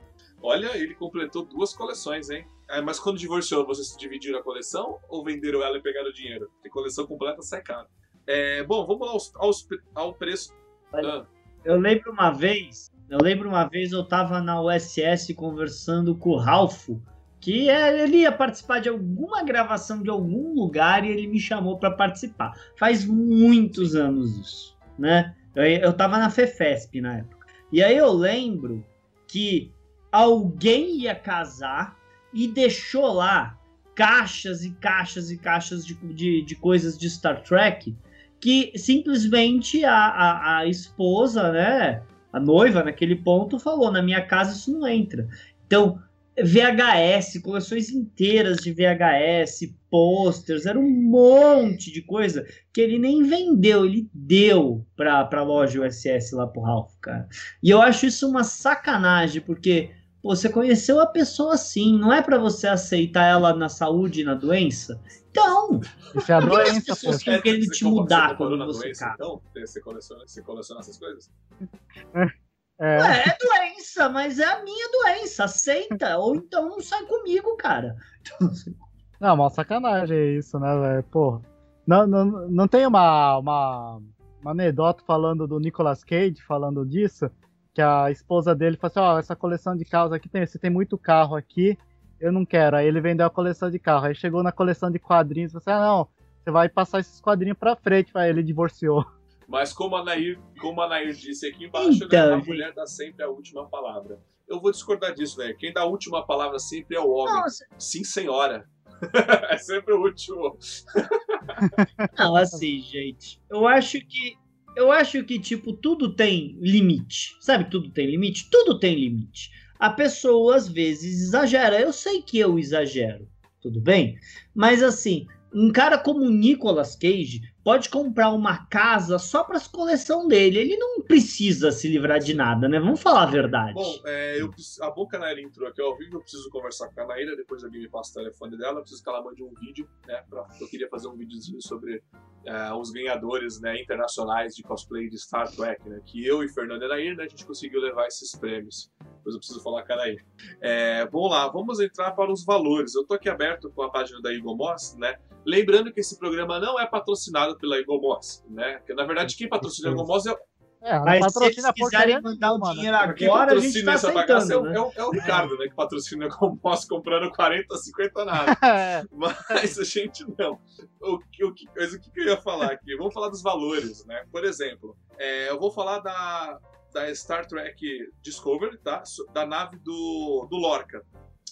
Speaker 1: Olha, ele completou duas coleções, hein? É, mas quando divorciou, vocês dividiram a coleção ou venderam ela e pegaram o dinheiro? Porque coleção completa sai caro. É, bom, vamos lá aos, aos, ao preço.
Speaker 2: Ah. Eu lembro uma vez, eu lembro uma vez eu tava na USS conversando com o Ralfo, que é, ele ia participar de alguma gravação de algum lugar e ele me chamou para participar. Faz muitos anos isso, né? Eu, eu tava na FEFESP na época. E aí eu lembro que alguém ia casar e deixou lá caixas e caixas e caixas de, de, de coisas de Star Trek que simplesmente a, a, a, esposa, né, a noiva naquele ponto falou, na minha casa isso não entra. Então, VHS, coleções inteiras de VHS, posters, era um monte de coisa que ele nem vendeu, ele deu pra, pra loja USS lá pro Ralph, cara. E eu acho isso uma sacanagem, porque você conheceu a pessoa assim, não é para você aceitar ela na saúde e na doença? Então,
Speaker 3: isso é a doença,
Speaker 2: pô. Você querendo te mudar quando você doença, cara.
Speaker 1: Então, você coleciona, você coleciona essas coisas?
Speaker 2: É. é doença, mas é a minha doença. Aceita. Ou então não sai comigo, cara.
Speaker 3: Não, uma sacanagem é isso, né, velho? Porra. Não, não, não tem uma, uma, uma anedota falando do Nicolas Cage, falando disso, que a esposa dele falou assim, ó, oh, essa coleção de carros aqui, tem, você tem muito carro aqui, eu não quero. Aí ele vendeu a coleção de carro. Aí chegou na coleção de quadrinhos, você, ah, não, você vai passar esses quadrinhos pra frente, aí ele divorciou.
Speaker 1: Mas como a Nair, como a Nair disse aqui embaixo, né, então, né, a mulher dá sempre a última palavra. Eu vou discordar disso, né? Quem dá a última palavra sempre é o homem. Nossa. Sim, senhora. é sempre o último.
Speaker 2: Não, assim, gente. Eu acho que. Eu acho que, tipo, tudo tem limite. Sabe tudo tem limite? Tudo tem limite. A pessoa, às vezes, exagera. Eu sei que eu exagero. Tudo bem? Mas, assim, um cara como o Nicolas Cage pode comprar uma casa só para a coleção dele. Ele não precisa se livrar de nada, né? Vamos falar a verdade.
Speaker 1: Bom, é, eu, a Boca Naira entrou aqui ao vivo, eu preciso conversar com a Naira, depois alguém me passa o telefone dela, eu preciso que ela mande um vídeo, né? Pra, eu queria fazer um videozinho sobre uh, os ganhadores né, internacionais de cosplay de Star Trek, né? Que eu e Fernando e Nair, né, a gente conseguiu levar esses prêmios. Depois eu preciso falar com a Nair. É, vamos lá, vamos entrar para os valores. Eu tô aqui aberto com a página da Eagle Moss, né? Lembrando que esse programa não é patrocinado pela Egomoss, né? Porque na verdade quem patrocina a Egomoss é
Speaker 2: é, mas se eles quiserem mandar o dinheiro agora, a gente tá aceitando,
Speaker 1: é,
Speaker 2: né?
Speaker 1: é, o, é, o, Ricardo, né? Que patrocina a Egomoss comprando 40, 50 naves. É. mas a gente não. O, o, o, que eu ia falar aqui? Vamos falar dos valores, né? Por exemplo, é, eu vou falar da, da Star Trek Discovery, tá? Da nave do, do Lorca.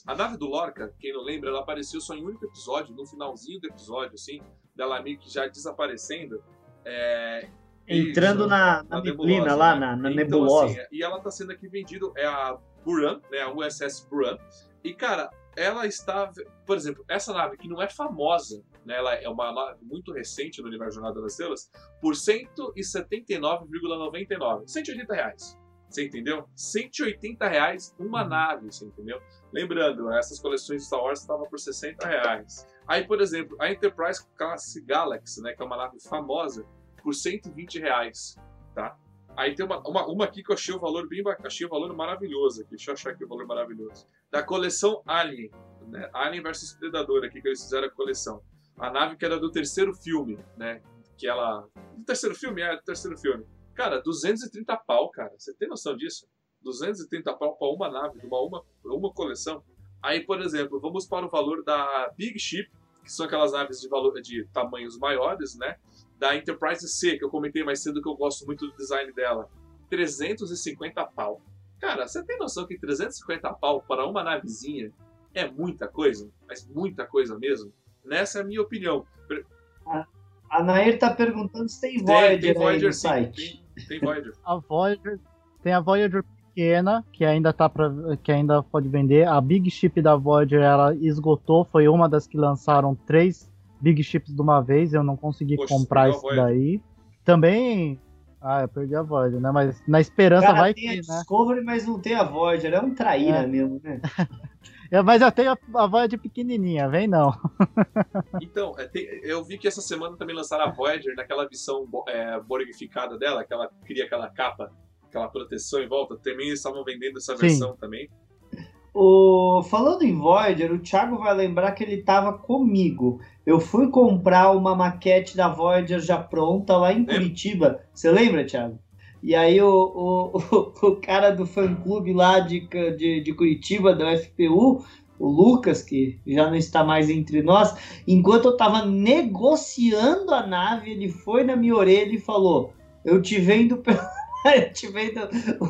Speaker 1: A nave do Lorca, quem não lembra, ela apareceu só em um único episódio, no finalzinho do episódio, assim, dela meio que já desaparecendo. É,
Speaker 2: Entrando na, na, na neblina lá, né? na, na então, nebulosa. Assim,
Speaker 1: e ela está sendo aqui vendido, é a Buran, né, a USS Buran. E, cara, ela está, por exemplo, essa nave que não é famosa, né, ela é uma nave muito recente no universo Jornada das Estrelas, por 179,99. 180 reais. Você entendeu? 180 reais uma uhum. nave, você entendeu? Lembrando, essas coleções de Star Wars estavam por 60 reais. Aí, por exemplo, a Enterprise Class Galaxy, né, que é uma nave famosa, por 120 reais, tá? Aí tem uma, uma, uma aqui que eu achei o valor bem achei o valor maravilhoso aqui. Deixa eu achar aqui o valor maravilhoso. Da coleção Alien, né? Alien vs Predador aqui que eles fizeram a coleção. A nave que era do terceiro filme, né? Que ela. Do terceiro filme? É, do terceiro filme. Cara, 230 pau, cara. Você tem noção disso? 230 pau para uma nave, uma, uma, uma coleção. Aí, por exemplo, vamos para o valor da Big Ship, que são aquelas naves de, valor, de tamanhos maiores, né? Da Enterprise C, que eu comentei mais cedo que eu gosto muito do design dela. 350 pau. Cara, você tem noção que 350 pau para uma navezinha é muita coisa? Mas muita coisa mesmo? Nessa é a minha opinião.
Speaker 2: A, a Nair tá perguntando se tem Voyager, tem, tem Voyager aí no sim, site.
Speaker 1: Tem, tem Voyager.
Speaker 3: a Voyager tem a Voyager pequena, que ainda tá para que ainda pode vender. A Big Ship da Voyager ela esgotou, foi uma das que lançaram três Big Ships de uma vez, eu não consegui Poxa, comprar isso daí. Também ah, eu perdi a Voyager, né? Mas na esperança Cara, vai
Speaker 2: tem a né? Discovery, mas não tem a Voyager, é um traíra é. mesmo, né?
Speaker 3: é, mas eu tenho a, a Voyager pequenininha, vem não.
Speaker 1: então, é, tem, eu vi que essa semana também lançaram a Voyager naquela versão é, borgificada dela, que ela cria aquela capa aquela proteção em volta, também eles estavam vendendo essa versão Sim. também.
Speaker 2: o, falando em Voyager, o Thiago vai lembrar que ele estava comigo. Eu fui comprar uma maquete da Voyager já pronta lá em Curitiba. Você lembra, Thiago? E aí o, o, o, cara do fã-clube lá de, de, de Curitiba, da UFPU, o Lucas, que já não está mais entre nós, enquanto eu estava negociando a nave, ele foi na minha orelha e falou: Eu te vendo pelo eu te vendo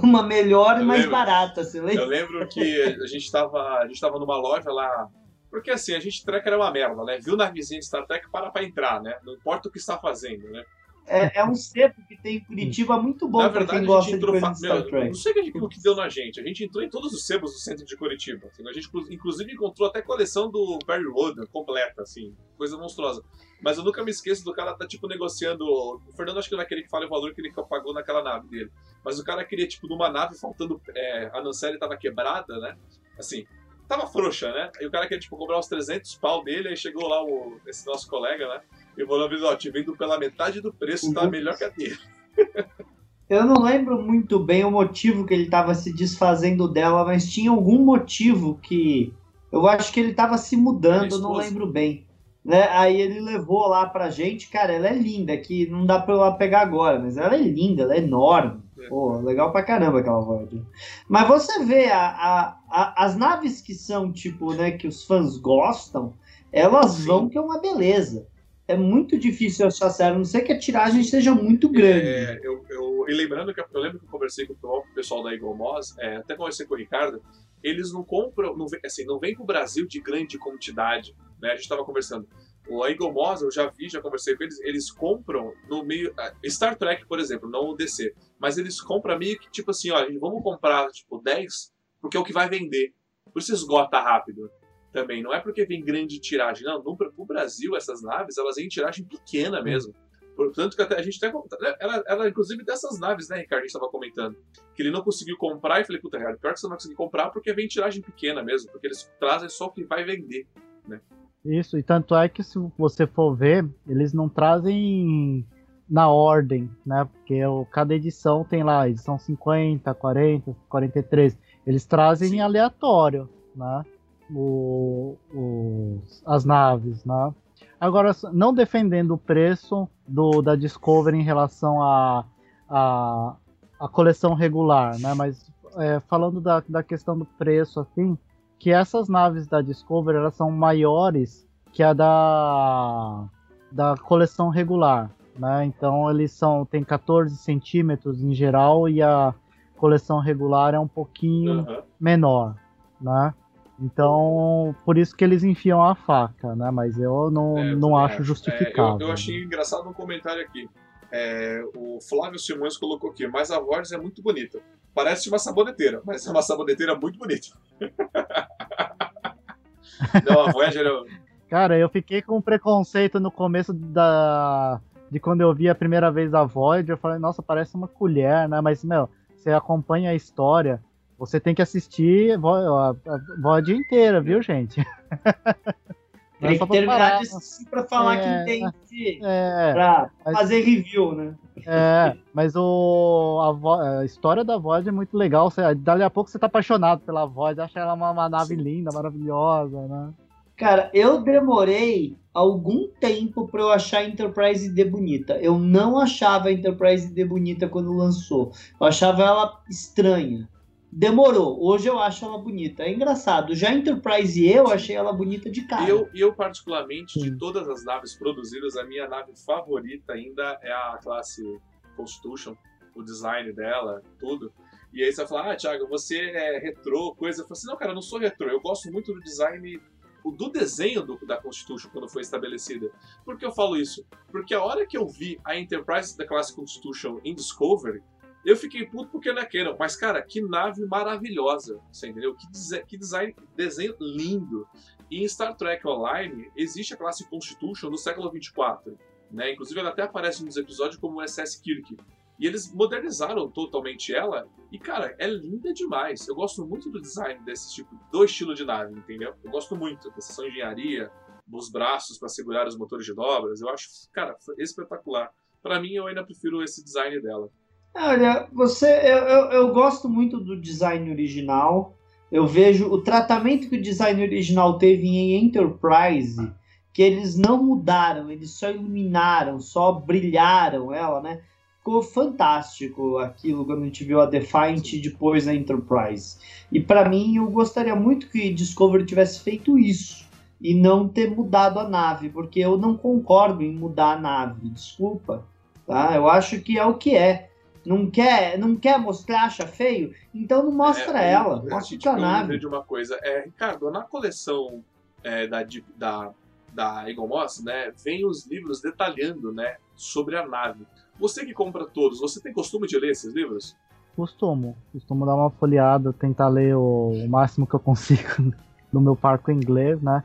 Speaker 2: uma melhor e mais lembro, barata, você lembra?
Speaker 1: Eu lembro que a gente estava a gente tava numa loja lá. Porque assim, a gente treca era uma merda, né? Viu na vizinha de Star Trek, para pra entrar, né? Não importa o que está fazendo, né?
Speaker 2: É, é um sebo que tem em Curitiba muito bom para quem gosta de coisa de Star Trek.
Speaker 1: Não sei o que deu na gente. A gente entrou em todos os sebos do centro de Curitiba. Assim, a gente, inclusive, encontrou até coleção do Barry Logan completa, assim, coisa monstruosa. Mas eu nunca me esqueço do cara tá, tipo, negociando. O Fernando, acho que não é aquele que fala o valor que ele pagou naquela nave dele. Mas o cara queria, tipo, numa nave faltando. É, a Nancelle tava quebrada, né? Assim, tava frouxa, né? E o cara queria, tipo, cobrar uns 300 pau dele. Aí chegou lá o, esse nosso colega, né? E falou, ó, te vendo pela metade do preço, tá melhor que a dele.
Speaker 2: Eu não lembro muito bem o motivo que ele estava se desfazendo dela, mas tinha algum motivo que eu acho que ele estava se mudando, não lembro bem. Né? Aí ele levou lá pra gente, cara, ela é linda, que não dá pra eu lá pegar agora, mas ela é linda, ela é enorme. É. Pô, legal pra caramba aquela Voyager. Mas você vê a, a, a, as naves que são, tipo, né, que os fãs gostam, elas Sim. vão que é uma beleza é muito difícil achar sério, a não ser que a tiragem seja muito grande.
Speaker 1: É, eu, eu, e lembrando que eu, lembro que eu conversei com o pessoal da Eagle Moss, é, até conversei com o Ricardo, eles não compram, não assim, não vem pro Brasil de grande quantidade, né? A gente estava conversando. O Eagle Moss, eu já vi, já conversei com eles, eles compram no meio. Star Trek, por exemplo, não o DC, mas eles compram meio que tipo assim: ó, vamos comprar tipo 10, porque é o que vai vender. Por isso esgota rápido também. Não é porque vem grande tiragem. Não, no, no Brasil, essas naves, elas vêm em tiragem pequena hum. mesmo. Portanto, que até a gente até. Ela, ela, inclusive, dessas naves, né, Ricardo? A gente estava comentando. Que ele não conseguiu comprar e falei, puta, Ricardo, pior que você não vai conseguir comprar porque vem em tiragem pequena mesmo. Porque eles trazem só o que vai vender, né?
Speaker 3: Isso, e tanto é que se você for ver, eles não trazem na ordem, né? Porque o, cada edição tem lá, edição 50, 40, 43. Eles trazem Sim. em aleatório, né? o, o, as naves, né? Agora, não defendendo o preço do, da Discovery em relação à a, a, a, coleção regular, né? Mas é, falando da, da questão do preço, assim, que essas naves da Discovery elas são maiores que a da, da coleção regular, né? Então eles são tem 14 centímetros em geral e a coleção regular é um pouquinho uhum. menor, né? Então, por isso que eles enfiam a faca, né? Mas eu não, é, não acho justificável.
Speaker 1: É, eu, eu, achei engraçado um comentário aqui. É, o Flávio Simões colocou aqui, mas a voz é muito bonita. Parece uma saboneteira, mas é uma saboneteira muito bonita. não, a Voyager... Eu...
Speaker 3: Cara, eu fiquei com preconceito no começo da... de quando eu vi a primeira vez a Voyager. Eu falei, nossa, parece uma colher, né? Mas, meu, você acompanha a história você tem que assistir a VOD inteira, viu, gente?
Speaker 2: Tem que terminar de assistir pra falar é, que entende. É, pra mas, fazer review, né?
Speaker 3: É, mas o, a, a, história da VOD é muito legal. Você, dali a pouco você tá apaixonado pela VOD, acha ela uma, uma nave linda, maravilhosa, né?
Speaker 2: Cara, eu demorei algum tempo para eu achar a Enterprise D bonita. Eu não achava a Enterprise D bonita quando lançou. Eu achava ela estranha demorou. Hoje eu acho ela bonita. É engraçado. Já a Enterprise e eu achei ela bonita de cara.
Speaker 1: Eu, eu particularmente, de todas as naves produzidas, a minha nave favorita ainda é a classe Constitution. O design dela, tudo. E aí você vai falar, ah, Thiago, você é retrô, coisa. Eu falo assim, não, cara, eu não sou retrô. Eu gosto muito do design do desenho do, da Constitution quando foi estabelecida. Por que eu falo isso? Porque a hora que eu vi a Enterprise da classe Constitution em Discovery, eu fiquei puto porque não é Canon, mas cara, que nave maravilhosa, você entendeu? Que, que design, desenho lindo. E em Star Trek Online existe a classe Constitution do século 24, né? Inclusive ela até aparece nos episódios como SS Kirk. E eles modernizaram totalmente ela. E, cara, é linda demais. Eu gosto muito do design desse tipo, do estilo de nave, entendeu? Eu gosto muito dessa engenharia, dos braços para segurar os motores de dobras. Eu acho, cara, espetacular. Para mim, eu ainda prefiro esse design dela.
Speaker 2: Olha, você, eu, eu, eu, gosto muito do design original. eu vejo o tratamento que o design original teve em Enterprise, que eles não mudaram, eles só iluminaram, só brilharam ela, né? Ficou fantástico aquilo quando a gente viu a Defiant depois da Enterprise. E para mim, eu gostaria muito que Discovery tivesse feito isso e não ter mudado a nave, porque eu não concordo em mudar a nave, desculpa. Tá? Eu acho que é o que é. Não quer, não quer mostrar, acha feio? Então não mostra
Speaker 1: É,
Speaker 2: ela,
Speaker 1: eu-
Speaker 2: mostra
Speaker 1: tipo,
Speaker 2: a
Speaker 1: eu lembrei
Speaker 2: nave.
Speaker 1: de uma coisa. É, Ricardo, na coleção é, da, da, da Eagle Moss, né, vem os livros detalhando, né, sobre a nave. Você que compra todos, você tem costume de ler esses livros?
Speaker 3: Costumo. Costumo dar uma folheada, tentar ler o, o máximo que eu consigo no meu parco inglês, né?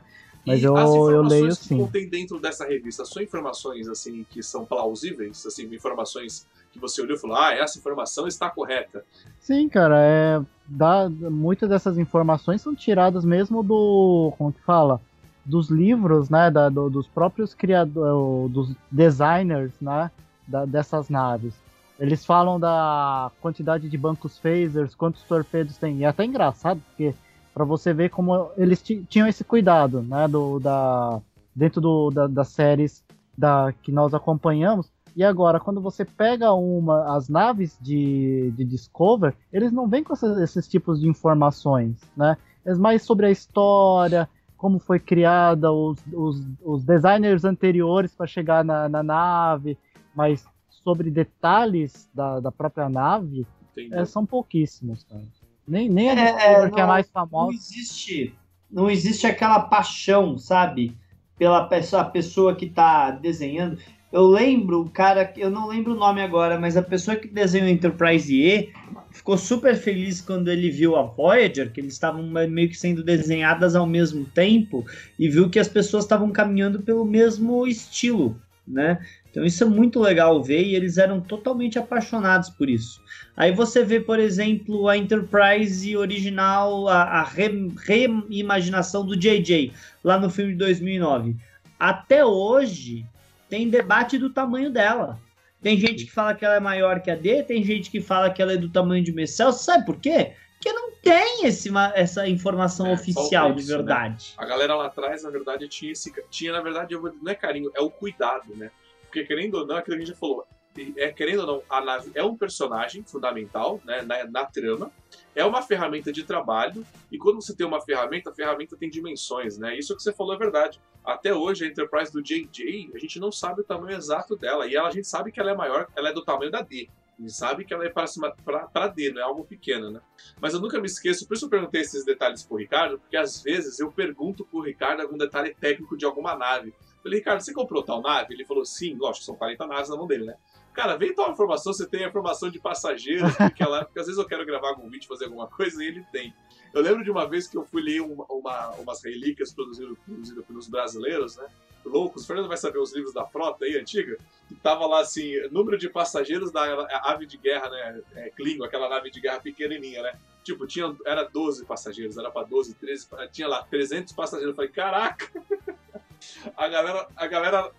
Speaker 3: Mas
Speaker 1: e
Speaker 3: eu-
Speaker 1: as
Speaker 3: eu
Speaker 1: informações
Speaker 3: leio
Speaker 1: que contém dentro dessa revista, são informações assim que são plausíveis, assim, informações que você olhou e falou, ah, essa informação está correta.
Speaker 3: Sim, cara, é. Dá, muitas dessas informações são tiradas mesmo do. Como que fala? Dos livros, né? Da, do- dos próprios criadores, dos designers, né? Da, dessas naves. Eles falam da quantidade de bancos phasers, quantos torpedos tem. E é até engraçado, porque para você ver como eles ti- tinham esse cuidado, né? Do, da, dentro do, da, das séries da, que nós acompanhamos. E agora, quando você pega uma, as naves de, de Discover, eles não vêm com essas- esses tipos de informações, né? É mais sobre a história, como foi criada, os, os, os designers anteriores para chegar na, na nave, mas sobre detalhes da, da própria nave, é, são pouquíssimos, cara. Nem, nem a
Speaker 2: É,
Speaker 3: Discover, que é
Speaker 2: não-
Speaker 3: mais
Speaker 2: Não
Speaker 3: famosa.
Speaker 2: existe, não existe aquela paixão, sabe? Pela pessoa, a pessoa que tá desenhando. Eu lembro, o cara, eu não lembro o nome agora, mas a pessoa que desenhou Enterprise E ficou super feliz quando ele viu a Voyager, que eles estavam meio que sendo desenhadas ao mesmo tempo, e viu que as pessoas estavam caminhando pelo mesmo estilo, né? Então isso é muito legal ver e eles eram totalmente apaixonados por isso. Aí você vê, por exemplo, a Enterprise original, a, a re- reimaginação do JJ, lá no filme de 2009. Até hoje, tem debate do tamanho dela. Tem gente que fala que ela é maior que a D, tem gente que fala que ela é do tamanho de Messel. Sabe por quê? Porque não tem esse, essa informação
Speaker 1: É,
Speaker 2: oficial
Speaker 1: falta
Speaker 2: de
Speaker 1: isso, né?
Speaker 2: verdade.
Speaker 1: A galera lá atrás, na verdade, tinha esse. Tinha, na verdade, não é carinho, é o cuidado, né? Porque querendo ou não, é aquilo que a gente já falou. É, querendo ou não, a nave é um personagem fundamental né, na, na trama, é uma ferramenta de trabalho, e quando você tem uma ferramenta, a ferramenta tem dimensões, né? Isso que você falou é verdade. Até hoje, a Enterprise do JJ, a gente não sabe o tamanho exato dela, e ela, a gente sabe que ela é maior, ela é do tamanho da D. A gente sabe que ela é para cima para D, não é algo pequeno, né? Mas eu nunca me esqueço, por isso eu perguntei esses detalhes pro Ricardo, porque às vezes eu pergunto pro Ricardo algum detalhe técnico de alguma nave. Falei, Ricardo, você comprou tal nave? Ele falou, sim, lógico, são 40 naves na mão dele, né? Cara, vem tal informação, você tem a informação de passageiros, porque, ela, porque às vezes eu quero gravar algum vídeo, fazer alguma coisa, e ele tem. Eu lembro de uma vez que eu fui ler uma, uma- umas relíquias produzidas, produzidas pelos brasileiros, né? Loucos, o Fernando vai saber os livros da frota aí, antiga, que tava lá assim, número de passageiros da ave de guerra, né? É, Klingon, aquela nave de guerra pequenininha, né? Tipo, tinha, era 12 passageiros, era pra 12, 13, tinha lá 300 passageiros. Eu falei, caraca! A galera, a galera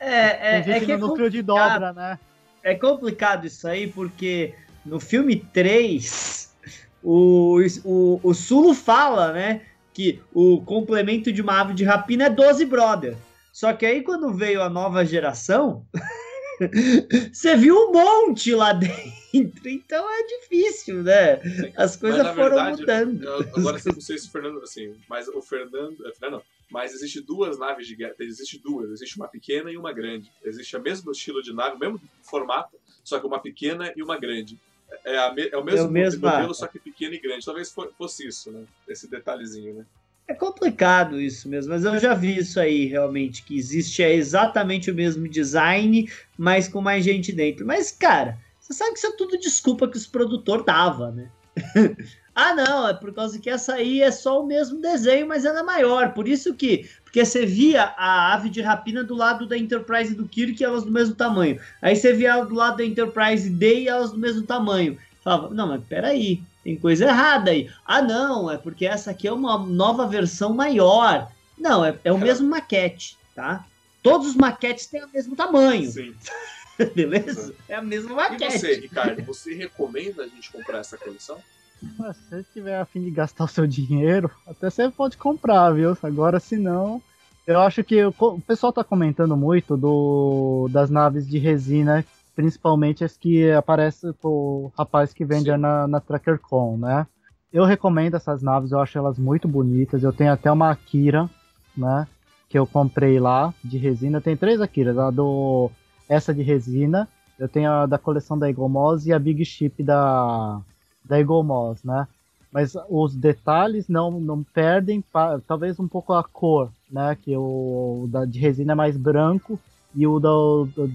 Speaker 2: É, é,
Speaker 3: Tem
Speaker 2: é que é
Speaker 3: no núcleo de dobra, né?
Speaker 2: é complicado isso aí, porque no filme 3, o, o, o Sulo fala, né, que o complemento de uma ave de rapina é 12 brother. Só que aí quando veio a nova geração, você viu um monte lá dentro. Então é difícil, né? As coisas
Speaker 1: na
Speaker 2: foram
Speaker 1: verdade,
Speaker 2: mudando.
Speaker 1: Eu- agora eu não sei se o Fernando, assim, mas o Fernando, é, Fernando, não, mas existe duas naves de guerra, existe duas, existe uma pequena e uma grande. Existe o mesmo estilo de nave, o mesmo formato, só que uma pequena e uma grande. É, a me- é o mesmo
Speaker 2: É o mesmo,
Speaker 1: modelo,
Speaker 2: ah.
Speaker 1: só que pequeno e grande. Talvez fo- fosse isso, né? Esse detalhezinho, né?
Speaker 2: É complicado isso mesmo, mas eu já vi isso aí realmente, que existe é exatamente o mesmo design, mas com mais gente dentro. Mas, cara, você sabe que isso é tudo desculpa que os produtor dava, né? ah, não, é por causa que essa aí é só o mesmo desenho, mas ela é maior. Por isso que. Porque você via a ave de rapina do lado da Enterprise do Kirk e elas do mesmo tamanho. Aí você via ela do lado da Enterprise D e elas do mesmo tamanho. Falava, não, mas peraí, tem coisa errada aí. Ah, não, é porque essa aqui é uma nova versão maior. Não, é, é o mesmo maquete, tá? Todos os maquetes têm o mesmo tamanho,
Speaker 1: Sim.
Speaker 2: beleza? É a mesma
Speaker 1: E
Speaker 2: maquete.
Speaker 1: você, Ricardo, você recomenda a gente comprar essa coleção?
Speaker 3: Se você tiver a fim de gastar o seu dinheiro, até você pode comprar, viu? Agora, se não, eu acho que o pessoal tá comentando muito do, das naves de resina, principalmente as que aparecem o rapaz que vende na, na TrackerCon, né? Eu recomendo essas naves, eu acho elas muito bonitas. Eu tenho até uma Akira, né? Que eu comprei lá de resina. Tem três Akiras, a do essa de resina, eu tenho a da coleção da Eagle Moss e a Big Ship da da Eagle Moss, né? Mas os detalhes não, não perdem, talvez um pouco a cor, né? Que o da, de resina é mais branco e o da,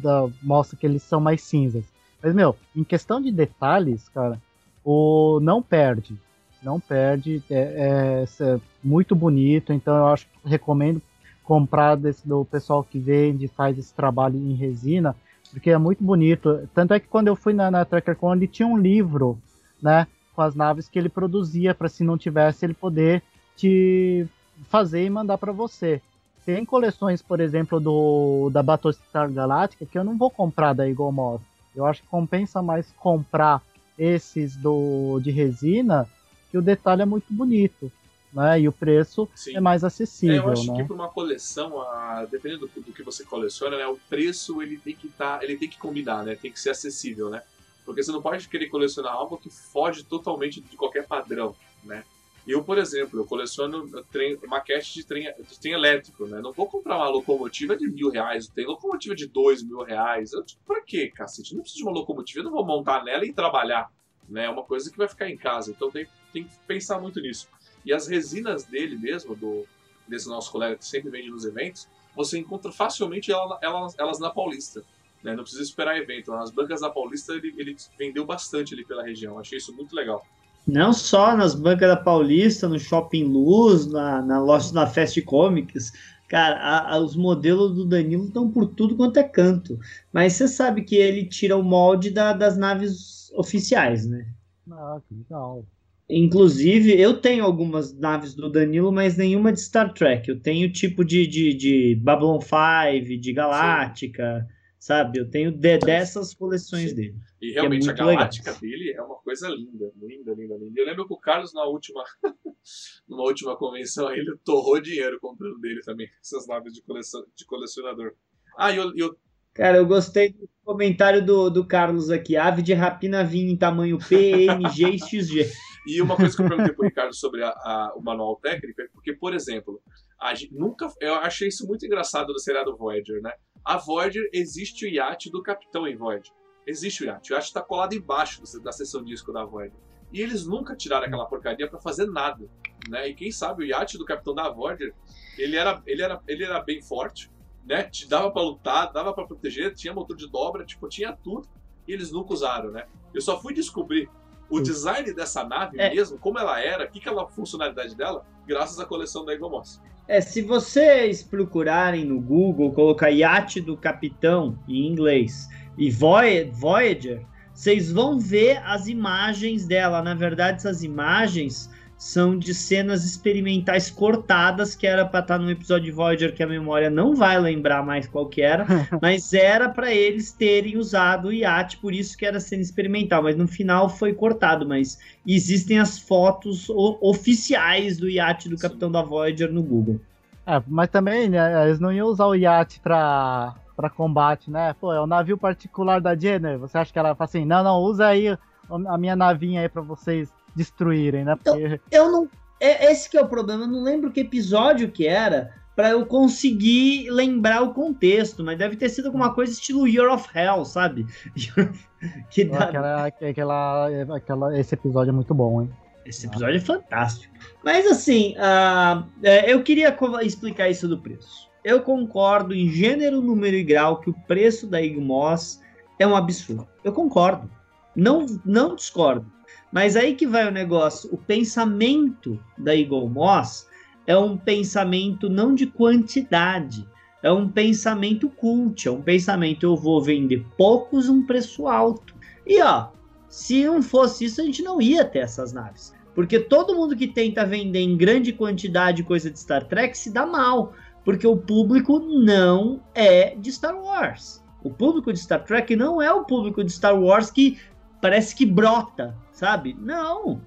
Speaker 3: da mostra que eles são mais cinzas. Mas, meu, em questão de detalhes, cara, o não perde. Não perde. É, é, é muito bonito, então eu acho que recomendo comprar desse, do pessoal que vende faz esse trabalho em resina, porque é muito bonito. Tanto é que quando eu fui na, na TrackerCon, ele tinha um livro né, com as naves que ele produzia para se não tivesse ele poder te fazer e mandar para você. Tem coleções, por exemplo, do da Battlestar Galactica que eu não vou comprar da Eagle Moss. Eu acho que compensa mais comprar esses do de resina, que o detalhe é muito bonito. Né? E o preço Sim. é mais acessível. É,
Speaker 1: eu acho
Speaker 3: né?
Speaker 1: que para uma coleção, a, dependendo do, do, que você coleciona, né, o preço ele tem que tá, ele tem que combinar, né? Tem que ser acessível, né? Porque você não pode querer colecionar algo que foge totalmente de qualquer padrão, né? Eu, por exemplo, eu coleciono trem, maquete de trem, de trem elétrico, né? Não vou comprar uma locomotiva de mil reais, tem locomotiva de dois mil reais. Eu, tipo, pra quê, cacete? Não preciso de uma locomotiva, eu não vou montar nela e trabalhar, né? É uma coisa que vai ficar em casa, então tem, tem que pensar muito nisso. E as resinas dele mesmo, do, desse nosso colega que sempre vende nos eventos, você encontra facilmente elas, elas na Paulista. Né? Não precisa esperar evento. Nas bancas da Paulista ele, ele vendeu bastante ali pela região. Achei isso muito legal.
Speaker 2: Não só nas bancas da Paulista, no Shopping Luz, na, na loja da Fast Comics. Cara, a, a, os modelos do Danilo estão por tudo quanto é canto. Mas você sabe que ele tira o molde da, das naves oficiais, né?
Speaker 3: Ah, que legal.
Speaker 2: Inclusive, eu tenho algumas naves do Danilo, mas nenhuma de Star Trek. Eu tenho tipo de, de, de Babylon 5, de Galáctica. Sim sabe? Eu tenho de, dessas coleções Sim. dele.
Speaker 1: E é realmente é a galáctica legal. dele é uma coisa linda, linda, linda, linda. Eu lembro que o Carlos na última, numa última convenção ele torrou dinheiro comprando dele também essas naves de, coleção, de colecionador. Ah, eu, eu,
Speaker 2: Cara, eu gostei do comentário do, do Carlos aqui. Ave de rapina vinha em tamanho P, MG e XG.
Speaker 1: E uma coisa que eu perguntei pro Ricardo sobre a, a, o manual técnico é porque, por exemplo, a gente nunca, eu achei isso muito engraçado do seriado Voyager, né? A Voyager existe o iate do capitão em Voyager. Existe o iate. O iate está colado embaixo da seção disco da Voyager. E eles nunca tiraram aquela porcaria para fazer nada. Né? E quem sabe o iate do capitão da Voyager, ele era, ele era, ele era bem forte, né? Te dava para lutar, dava para proteger, tinha motor de dobra, tipo, tinha tudo. E eles nunca usaram, né? Eu só fui descobrir o design dessa nave é. mesmo, como ela era, o que, que é a funcionalidade dela, graças à coleção da Eagle Moss.
Speaker 2: É, se vocês procurarem no Google, colocar iate do capitão em inglês e Voyager, vocês vão ver as imagens dela. Na verdade, essas imagens são de cenas experimentais cortadas, que era para estar tá no episódio de Voyager que a memória não vai lembrar mais qual que era, mas era para eles terem usado o iate, por isso que era cena experimental, mas no final foi cortado, mas existem as fotos oficiais do iate do Capitão da Voyager no Google.
Speaker 3: É, mas também, né, eles não iam usar o iate para para combate, né? Pô, é o navio particular da Jenner. Você acha que ela fala assim, não, não, usa aí a minha navinha aí para vocês destruírem, né?
Speaker 2: Porque... Eu, eu não. É, esse que é o problema, eu não lembro que episódio que era para eu conseguir lembrar o contexto, mas deve ter sido alguma coisa estilo Year of Hell, sabe?
Speaker 3: que dá... aquela, aquela, aquela, esse episódio é muito bom, hein?
Speaker 2: Esse episódio é fantástico. Mas assim, uh, eu queria explicar isso do preço. Eu concordo em gênero, número e grau que o preço da Igmos é um absurdo. Eu concordo. Não, não discordo. Mas aí que vai o negócio. O pensamento da Eagle Moss é um pensamento não de quantidade, é um pensamento cult, é um pensamento eu vou vender poucos um preço alto. E ó, se não fosse isso, a gente não ia ter essas naves. Porque todo mundo que tenta vender em grande quantidade coisa de Star Trek se dá mal. Porque o público não é de Star Wars. O público de Star Trek não é o público de Star Wars que parece que brota, sabe? Não.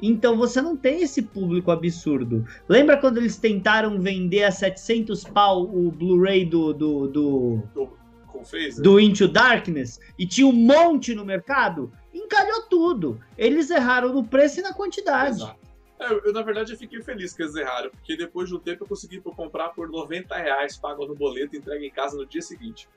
Speaker 2: Então você não tem esse público absurdo. Lembra quando eles tentaram vender a 700 pau o Blu-ray do, do, do,
Speaker 1: Phaser?
Speaker 2: do Into Darkness e tinha um monte no mercado? Encalhou tudo. Eles erraram no preço e na quantidade.
Speaker 1: Exato. É, Eu, eu, na verdade, eu fiquei feliz que eles erraram, porque depois de um tempo eu consegui comprar por 90 reais, pago no boleto e entregue em casa no dia seguinte.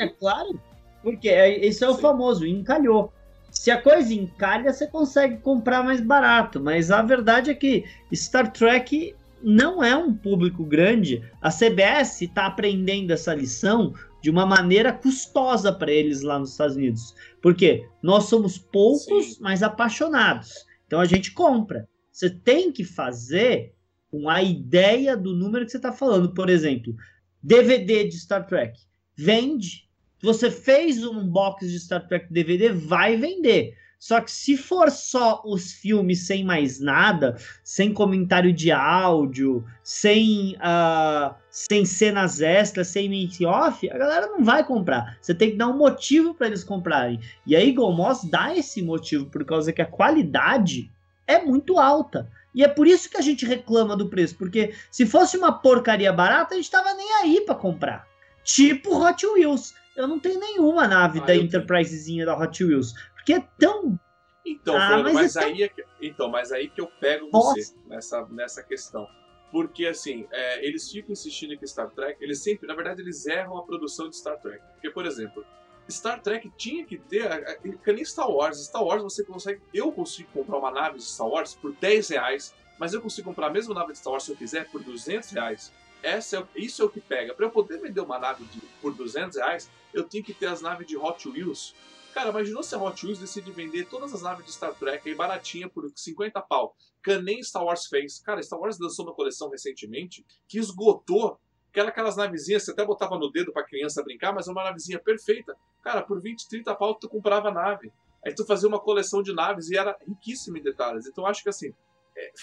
Speaker 2: É claro. Porque é- esse é o
Speaker 1: Sim.
Speaker 2: famoso, encalhou. Se a coisa encalha, você consegue comprar mais barato. Mas a verdade é que Star Trek não é um público grande. A CBS está aprendendo essa lição de uma maneira custosa para eles lá nos Estados Unidos. Porque nós somos poucos,
Speaker 1: Sim.
Speaker 2: mas apaixonados. Então a gente compra. Você tem que fazer com a ideia do número que você está falando. Por exemplo, DVD de Star Trek. Vende. Você fez um box de Star Trek DVD, vai vender. Só que se for só os filmes sem mais nada, sem comentário de áudio, sem, ah, sem cenas extras, sem make off, a galera não vai comprar. Você tem que dar um motivo para eles comprarem. E a Eagle Moss dá esse motivo por causa que a qualidade é muito alta. E é por isso que a gente reclama do preço, porque se fosse uma porcaria barata, a gente tava nem aí para comprar. Tipo Hot Wheels. Eu não tenho nenhuma nave
Speaker 1: Ah,
Speaker 2: da. Enterprisezinha da Hot Wheels. Porque é tão.
Speaker 1: Então,
Speaker 2: Ah,
Speaker 1: Fernando,
Speaker 2: mas
Speaker 1: mas,
Speaker 2: então-
Speaker 1: aí é que, então, mas aí que eu pego
Speaker 2: Nossa.
Speaker 1: você nessa, nessa questão. Porque, assim, é, eles ficam insistindo que Star Trek, eles sempre, na verdade, eles erram a produção de Star Trek. Porque, por exemplo, Star Trek tinha que ter, a- a- que nem Star Wars. Star Wars você consegue, eu consigo comprar uma nave de Star Wars por 10 reais, mas eu consigo comprar a mesma nave de Star Wars se eu quiser por 200 reais. Essa é, isso é o que pega. Para eu poder vender uma nave de- por 200 reais, eu tenho que ter as naves de Hot Wheels. Cara, imaginou se a Hot Wheels decide vender todas as naves de Star Trek aí baratinha por 50 pau. Que nem Star Wars fez. Cara, Star Wars lançou uma coleção recentemente que esgotou. Que era aquelas navezinhas, você até botava no dedo pra criança brincar, mas é uma navezinha perfeita. Cara, por 20, 30 pau tu comprava nave. Aí tu fazia uma coleção de naves e era riquíssima em detalhes. Então acho que assim,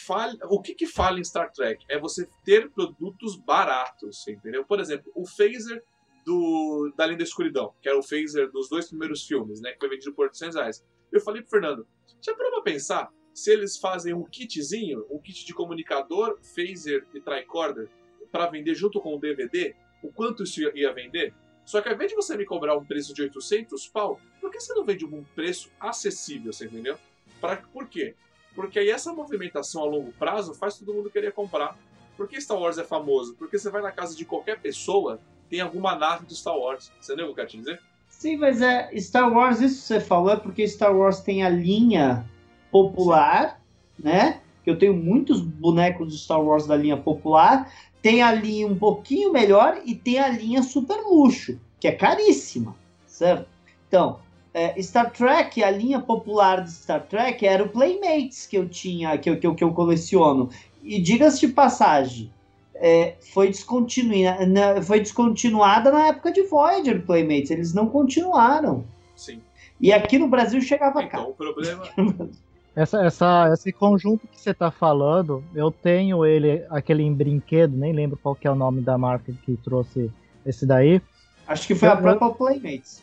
Speaker 1: falha- o que que falha em Star Trek? É você ter produtos baratos, entendeu? Por exemplo, o phaser do, da Linda Escuridão, que era o phaser dos dois primeiros filmes, né? Que foi vendido por 800 reais. Eu falei pro Fernando, já parou pra pensar se eles fazem um kitzinho, um kit de comunicador, phaser e tricorder, para vender junto com o DVD? O quanto isso ia, ia vender? Só que ao invés de você me cobrar um preço de 800 pau, por que você não vende um preço acessível, você entendeu? Pra, por quê? Porque aí essa movimentação a longo prazo faz todo mundo querer comprar. Por que Star Wars é famoso? Porque você vai na casa de qualquer pessoa, tem alguma nave do Star Wars. Você entendeu o que eu quero te dizer?
Speaker 2: Sim, mas é Star Wars, isso que você falou é porque Star Wars tem a linha popular, né? Que eu tenho muitos bonecos de Star Wars da linha popular. Tem a linha um pouquinho melhor e tem a linha super luxo, que é caríssima, certo? Então, é, Star Trek, a linha popular de Star Trek era o Playmates que eu tinha, que eu, que eu, que eu coleciono. E diga-se de passagem, é, foi, descontinua, na- foi descontinuada na época de Voyager Playmates. Eles não continuaram.
Speaker 1: Sim.
Speaker 2: E aqui no Brasil chegava cá.
Speaker 1: Então, o problema.
Speaker 3: Essa, essa, esse conjunto que você tá falando, eu tenho ele, aquele em brinquedo, nem lembro qual que é o nome da marca que trouxe esse daí,
Speaker 2: Acho que foi a
Speaker 3: Eu-
Speaker 2: própria Playmates.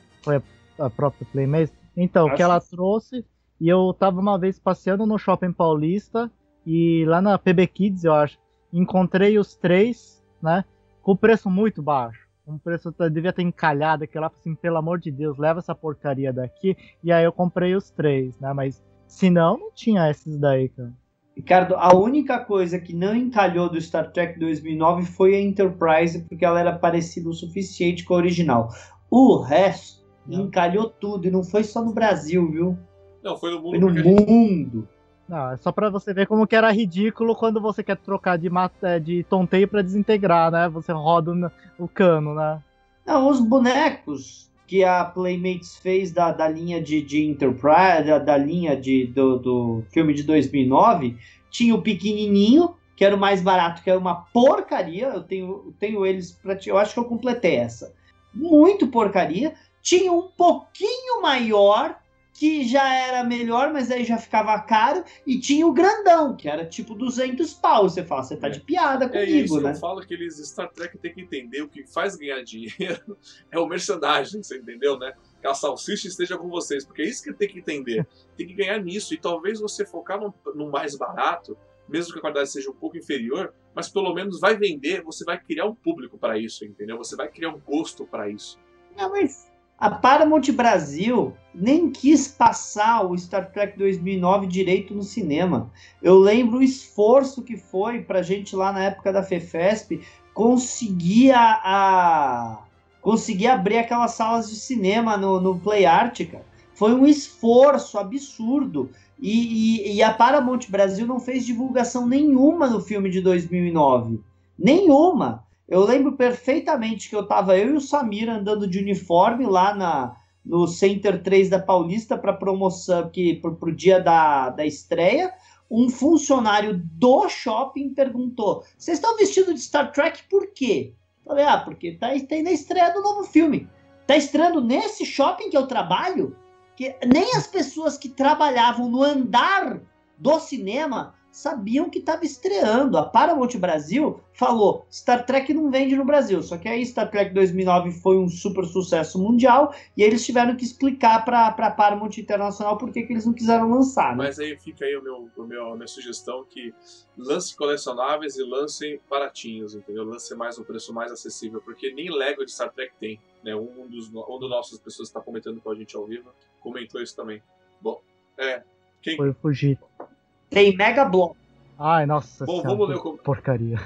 Speaker 3: A própria Playmates. Então,
Speaker 2: Acho
Speaker 3: que ela trouxe, e eu tava uma vez passeando no Shopping Paulista, e lá na PB Kids, eu acho, encontrei os três, né, com preço muito baixo. Um preço que devia ter encalhado, que lá assim, pelo amor de Deus, leva essa porcaria daqui, e aí eu comprei os três, né, mas se não, não tinha esses daí, cara.
Speaker 2: Ricardo, a única coisa que não encalhou do Star Trek 2009 foi a Enterprise, porque ela era parecida o suficiente com a original. O resto
Speaker 3: Não.
Speaker 2: encalhou tudo, e não foi só no Brasil, viu?
Speaker 1: Não, foi no mundo
Speaker 2: Foi no
Speaker 1: a gente-
Speaker 2: mundo.
Speaker 3: Não, é só pra você ver como que era ridículo quando você quer trocar de, eh, de tonteio pra desintegrar, né? Você roda o- o cano, né?
Speaker 2: Não, os bonecos que a Playmates fez da, da linha de, de Enterprise, da, da linha de, do, do filme de 2009, tinha o pequenininho, que era o mais barato, que era uma porcaria. Eu tenho, eu tenho eles pra ti- Eu acho que eu completei essa. Muito porcaria. Tinha um pouquinho maior, que já era melhor, mas aí já ficava caro. E tinha o grandão, que era tipo 200 pau. Você fala, você tá de piada
Speaker 1: É
Speaker 2: comigo,
Speaker 1: isso,
Speaker 2: né?
Speaker 1: eu falo que eles, Star Trek tem que entender o que faz ganhar dinheiro é o merchandising, você entendeu, né? que a salsicha esteja com vocês, porque é isso que tem que entender. Tem que ganhar nisso, e talvez você focar no, no mais barato, mesmo que a qualidade seja um pouco inferior, mas pelo menos vai vender, você vai criar um público para isso, entendeu? Você vai criar um gosto para isso.
Speaker 2: Não, mas a Paramount Brasil nem quis passar o Star Trek 2009 direito no cinema. Eu lembro o esforço que foi pra gente lá na época da FEFESP conseguir a, a conseguir abrir aquelas salas de cinema no, no Play cara. Foi um esforço absurdo. E, e, e, a Paramount Brasil não fez divulgação nenhuma no filme de 2009. Nenhuma. Eu lembro perfeitamente que eu tava eu e o Samir andando de uniforme lá na, no Center 3 da Paulista para promoção, que pro, pro dia da, da estreia. Um funcionário do shopping perguntou: Vocês estão vestidos de Star Trek por quê? Falei, ah, porque tá, tá na estreia do novo filme. Tá estreando nesse shopping que eu trabalho? Que nem as pessoas que trabalhavam no andar do cinema sabiam que estava estreando. A Paramount Brasil falou: Star Trek não vende no Brasil. Só que aí Star Trek 2009 foi um super sucesso mundial e eles tiveram que explicar para a Paramount Internacional por que, que eles não quiseram lançar. Né?
Speaker 1: Mas aí fica aí o meu, o meu, a minha sugestão que lance colecionáveis e lancem baratinhos, entendeu? Lance mais um preço mais acessível, porque nem Lego de Star Trek tem. Né? Um, dos, um dos nossos pessoas que está comentando com a gente ao vivo comentou isso também. Bom, é. Quem...
Speaker 3: Foi fugir.
Speaker 2: Tem Mega Block.
Speaker 3: Ai, nossa
Speaker 1: Bom, vamos ler o
Speaker 3: porcaria.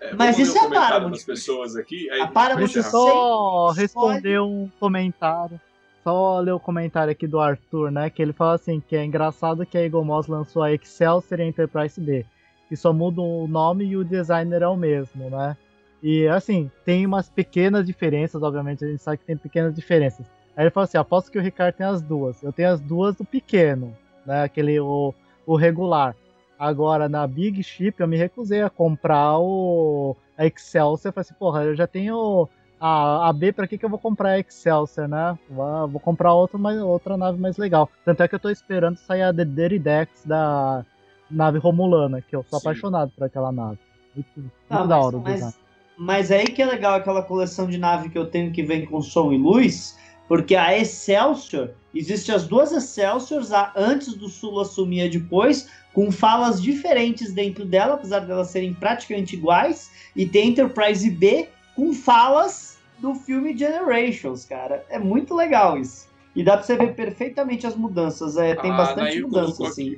Speaker 1: É,
Speaker 2: Mas isso é a Paramount.
Speaker 1: das pessoas aqui. Aí
Speaker 2: a Paramount
Speaker 3: Deixa só responder um comentário. Só ler o comentário aqui do Arthur, né? Que ele fala assim: que é engraçado que a Eagle Moss lançou a Excelsior e a Enterprise B. Que só muda o nome e o designer é o mesmo, né? E assim, tem umas pequenas diferenças, obviamente, a gente sabe que tem pequenas diferenças. Aí ele fala assim: aposto que o Ricardo tem as duas. Eu tenho as duas do pequeno, né? Aquele, o, o regular. Agora, na Big Ship, eu me recusei a comprar o a Excelsior. Eu falei assim, porra, eu já tenho a, a B, pra que, que eu vou comprar a Excelsior, né? Vou, vou comprar outra, mais, outra nave mais legal. Tanto é que eu tô esperando sair a Decks da nave Romulana, que eu sou Sim. apaixonado por aquela nave. Muito, muito
Speaker 2: Não,
Speaker 3: da hora
Speaker 2: mas, mas, mas aí que é legal aquela coleção de nave que eu tenho que vem com som e luz, porque a Excelsior, existe as duas Excelsiors, a antes do Sul assumir a depois, com falas diferentes dentro dela, apesar de elas serem praticamente iguais, e tem Enterprise B com falas do filme Generations, cara. É muito legal isso. E dá pra você ver perfeitamente as mudanças. É, tem ah, bastante mudança, assim.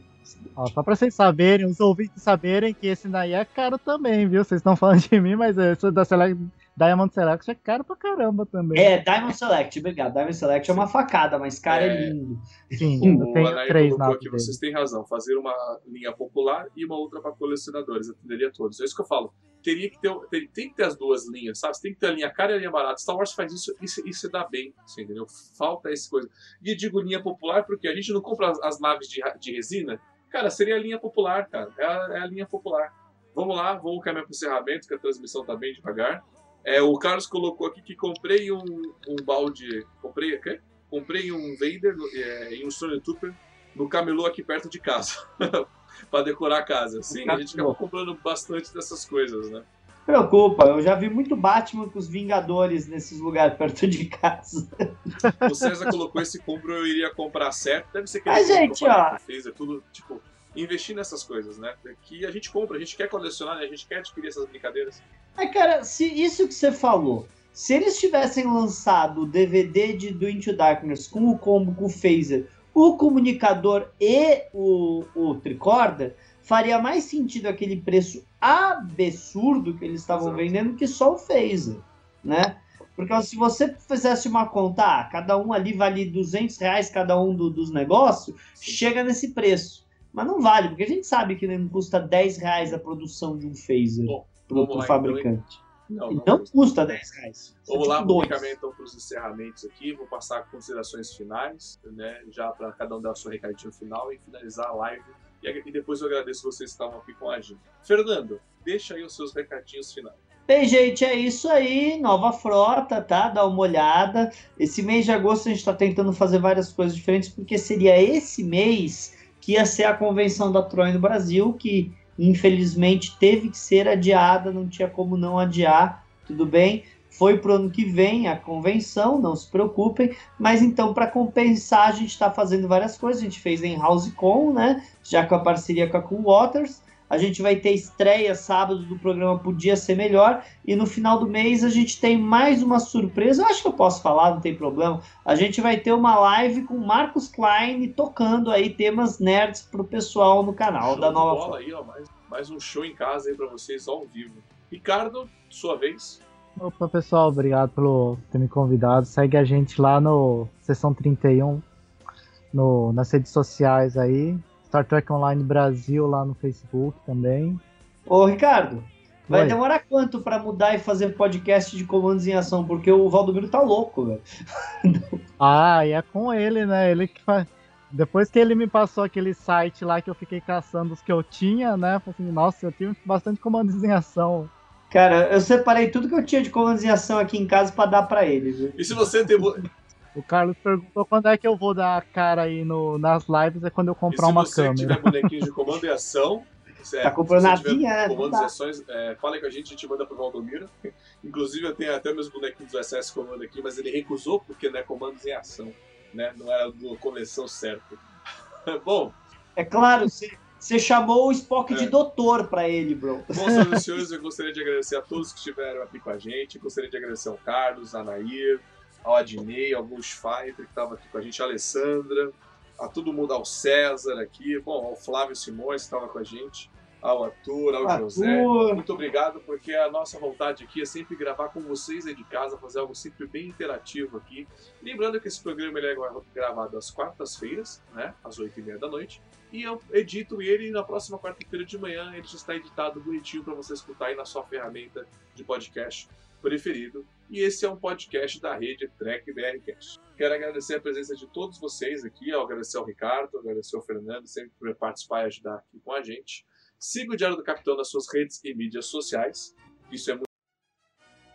Speaker 3: Ó, só pra vocês saberem, os ouvintes saberem que esse daí é caro também, viu? Vocês estão falando de mim, mas esse da Select Diamond Select é caro pra caramba também.
Speaker 2: É, Diamond Select, obrigado. Diamond Select é uma facada, mas cara é, é lindo.
Speaker 3: Sim, eu tenho três na aqui,
Speaker 1: Vocês têm razão, fazer uma linha popular e uma outra para colecionadores, atenderia todos. É isso que eu falo. Teria que ter, tem, tem, que ter as duas linhas, sabe? Você tem que ter a linha cara e a linha barata. Star Wars faz isso e se dá bem, assim, entendeu? Falta essa coisa. E digo linha popular porque a gente não compra as, as naves de, de resina. Cara, seria a linha popular, cara. É a, é a linha popular. Vamos lá, vamos caminhar para o encerramento, que a transmissão tá bem devagar. É, o Carlos colocou aqui que comprei um, um balde. Comprei, quê? comprei um Vader é, e um Stormtrooper no camelô aqui perto de casa. para decorar a casa. Sim, a gente acaba comprando bastante dessas coisas, né?
Speaker 2: Preocupa, eu já vi muito Batman com os Vingadores nesses lugares perto de casa.
Speaker 1: O César colocou esse compro, eu iria comprar certo. Deve ser que
Speaker 2: ele gente, ó.
Speaker 1: fez, é tudo, tipo, investir nessas coisas, né? Que a gente compra, a gente quer colecionar, né? a gente quer adquirir essas brincadeiras.
Speaker 2: É, cara, se isso que você falou, se eles tivessem lançado o DVD de Do Into Darkness com o combo com o phaser, o comunicador e o, o tricorder, faria mais sentido aquele preço absurdo que eles estavam vendendo que só o phaser, né? Porque se você fizesse uma conta, ah, cada um ali vale 200 reais cada um do, dos negócios, chega nesse preço. Mas não vale, porque a gente sabe que não custa 10 reais a produção de um phaser para o então, fabricante. Então, não, não, não custa 10 reais.
Speaker 1: Vamos lá, caminhar então para os encerramentos aqui. Vou passar considerações finais, né? Já para cada um dar o seu recadinho final e finalizar a live. E, depois eu agradeço vocês que estavam aqui com a gente. Fernando, deixa aí os seus recadinhos finais.
Speaker 2: Bem, gente, é isso aí. Nova frota, tá? Dá uma olhada. Esse mês de agosto a gente está tentando fazer várias coisas diferentes, porque seria esse mês que ia ser a convenção da Troia no Brasil, que infelizmente teve que ser adiada, não tinha como não adiar, tudo bem. foi para o ano que vem a convenção, não se preocupem. Mas então, para compensar, a gente está fazendo várias coisas. A gente fez em House Com, né? Já com a parceria com a Cool Waters. A gente vai ter estreia sábado do programa Podia Ser Melhor. E no final do mês a gente tem mais uma surpresa. Eu acho que eu posso falar, não tem problema. A gente vai ter uma live com Marcos Klein tocando aí temas nerds pro pessoal no canal
Speaker 1: Show
Speaker 2: da Nova
Speaker 1: bola
Speaker 2: Forma.
Speaker 1: aí, ó, mais, mais um show em casa aí pra vocês ao vivo. Ricardo, sua vez.
Speaker 3: Opa, pessoal, obrigado por ter me convidado. Segue a gente lá no Sessão 31, no, nas redes sociais aí. Star Trek Online Brasil lá no Facebook também.
Speaker 2: Ô, Ricardo, vai
Speaker 3: Oi.
Speaker 2: demorar quanto para mudar e fazer podcast de comandos em ação? Porque o Valdomiro tá louco, velho.
Speaker 3: Ah, e é com ele, né? Ele que faz. Depois que ele me passou aquele site lá que eu fiquei caçando os que eu tinha, né? Falei assim, nossa, eu tenho bastante comandos em ação.
Speaker 2: Cara, eu separei tudo que eu tinha de comandos em ação aqui em casa para dar para ele, viu?
Speaker 1: E se você tem.
Speaker 3: O Carlos perguntou quando é que eu vou dar a cara aí no, nas lives, é quando eu
Speaker 1: E
Speaker 3: comprar
Speaker 1: se
Speaker 3: uma
Speaker 1: você
Speaker 3: câmera.
Speaker 1: tiver bonequinhos de comando e ação. é,
Speaker 2: Tá comprando
Speaker 1: se
Speaker 2: a
Speaker 1: você
Speaker 2: né?
Speaker 1: Comandos
Speaker 2: Tá.
Speaker 1: e ações, é, fala com a gente, a gente manda pro Valdomiro. Inclusive, eu tenho até meus bonequinhos do SS Comando aqui, mas ele recusou porque não é comandos em ação. Né? Não era da coleção certa. Bom,
Speaker 2: É claro, você, você chamou o Spock
Speaker 1: É.
Speaker 2: de doutor para ele, bro.
Speaker 1: Bom, senhoras e senhores, eu gostaria de agradecer a todos que estiveram aqui com a gente. Gostaria de agradecer ao Carlos, a Nair, ao Adnei, ao Fighter, que estava aqui com a gente, a Alessandra, a todo mundo, ao César aqui, bom, ao Flávio Simões, que estava com a gente, ao Arthur, ao José.
Speaker 2: Arthur,
Speaker 1: Muito obrigado, porque a nossa vontade aqui é sempre gravar com vocês aí de casa, fazer algo sempre bem interativo aqui. Lembrando que esse programa ele é gravado às quartas-feiras, né, às oito e meia da noite. E eu edito ele e na próxima quarta-feira de manhã ele já está editado bonitinho para você escutar aí na sua ferramenta de podcast preferido. E esse é um podcast da rede Trek BRcast. Quero agradecer a presença de todos vocês aqui, ó, agradecer ao Ricardo, agradecer ao Fernando, sempre por participar e ajudar aqui com a gente. Siga o Diário do Capitão nas suas redes e mídias sociais. Isso é muito